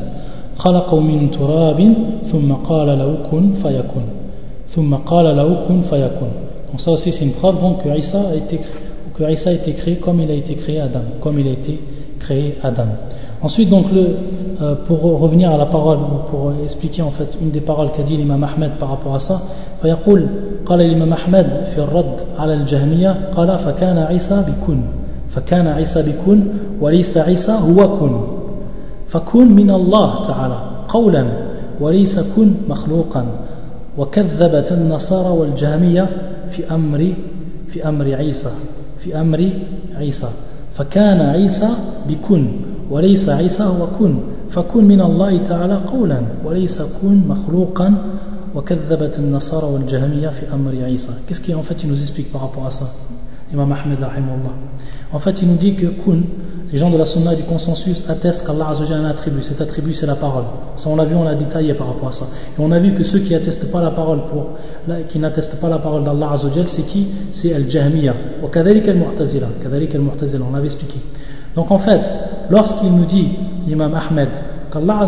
[SPEAKER 1] خلقه من تراب ثم قال له كن فيكون donc ça aussi c'est une preuve donc que Isa a été que Isa a été créé comme il a été créé Adam comme il a été créé Adam Ensuite, donc, le, euh, pour revenir à la parole, ou pour expliquer en fait une des paroles qu'a dit l'imam Ahmed par rapport à ça, فيقول قال الإمام أحمد في الرد على الجهمية قال فكان عيسى بكن فكان عيسى بكن وليس عيسى هو كن فكن من الله تعالى قولا وليس كن مخلوقا وكذبت النصارى والجهمية في أمر في أمر عيسى في أمر عيسى. فكان عيسى بكن وليس عيسى هو كن. فكن من الله تعالى قولا وليس كن مخلوقا. وكذبت النصارى والجهمية في أمر عيسى. Qu'est-ce qui en fait il nous explique par rapport à ça? Imam Ahmed rahimahullah. En fait il nous dit que les gens de la sunna du consensus attestent qu'Allah a un attribut. Cet attribut, c'est la parole. Ça, on l'a vu, on l'a détaillé par rapport à ça. Et on a vu que ceux qui n'attestent pas la parole qui n'attestent pas la parole d'Allah c'est qui? C'est Al-Jahmiya. Ou Kadalik Al-Mu'tazila. Kadalik Al-Mu'tazila, on l'avait expliqué. Donc en fait, lorsqu'il nous dit, l'imam Ahmed, qu'Allah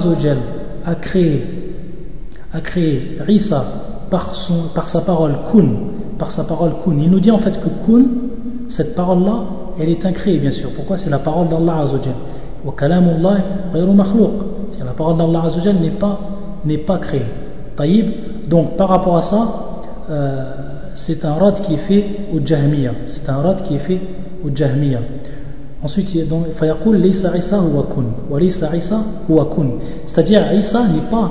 [SPEAKER 1] a créé, a créé par sa parole kun, par sa parole kun, il nous dit en fait que kun, cette parole-là, elle est incréée, bien sûr. Pourquoi? C'est la parole d'Allah Azzawajal. Wa kalamullah ghayru makhlouq. La parole d'Allah Azzawajal n'est pas, n'est pas créée. Taïb. Donc, par rapport à ça, euh, c'est un rad qui est fait au Jahmiya. C'est un rad qui est fait au Jahmiya. Ensuite, il y a donc, Fayaqul, Laysa Isa huwa kun. Wa Laysa Isa huwa. C'est-à-dire, Isa n'est pas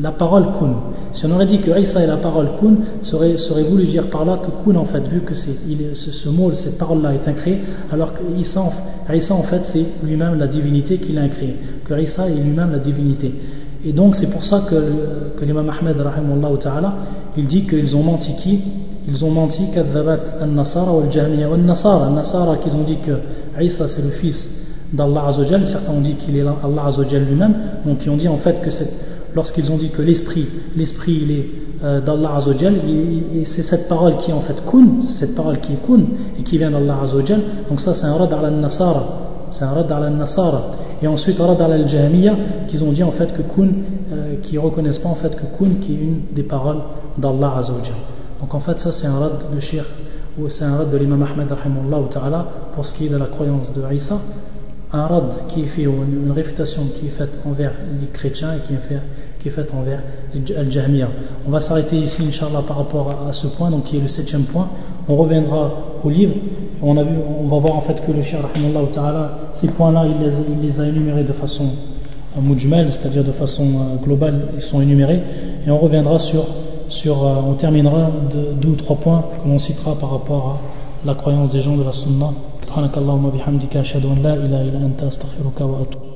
[SPEAKER 1] la parole kun. Si on aurait dit que Isa est la parole kun, serait, serait voulu dire par là que kun en fait, vu que ce, mot, cette parole-là est incréée, alors que Isa, en fait c'est lui-même la divinité qu'il a incréée, que Isa est lui-même la divinité. Et donc c'est pour ça que, que l'imam Ahmed ta'ala, il dit qu'ils ont menti qui? Ils ont menti kadhabat al-Nasara ou al-Jahmiya. Al-Nasara, Nasara qu'ils ont dit que Isa c'est le fils d'Allah Azzawajal, certains ont dit qu'il est Allah Azzawajal lui-même, donc ils ont dit en fait que lorsqu'ils ont dit que l'esprit, l'esprit il est euh, d'Allah Azzawajal, et, c'est cette parole qui est en fait kun, c'est cette parole qui est kun et qui vient d'Allah Azzawajal, donc ça c'est un rad al-Nasara, c'est un rad al-Nasara. Et ensuite rad al-Jahmiya, qu'ils ont dit en fait que kun, euh, qui reconnaissent pas en fait que kun qui est une des paroles d'Allah Azzawajal. Donc en fait ça c'est un rad de shir, ou c'est un rad de l'imam Ahmed ta'ala pour ce qui est de la croyance de Isa un rad qui est fait, une réfutation qui est faite envers les chrétiens et qui est, fait, qui est faite envers les Al-Jahmiya. On va s'arrêter ici, Inch'Allah, par rapport à, ce point, donc qui est le septième point. On reviendra au livre. On, a vu, on va voir en fait que le Cheikh, ta'ala, ces points-là, il les, il les, a énumérés de façon euh, mujmal, c'est-à-dire de façon euh, globale, ils sont énumérés. Et on reviendra sur, sur euh, on terminera de deux ou trois points que l'on citera par rapport à la croyance des gens de la Sunnah. سبحانك اللهم وبحمدك أشهد أن لا إله إلا أنت أستغفرك وأتوب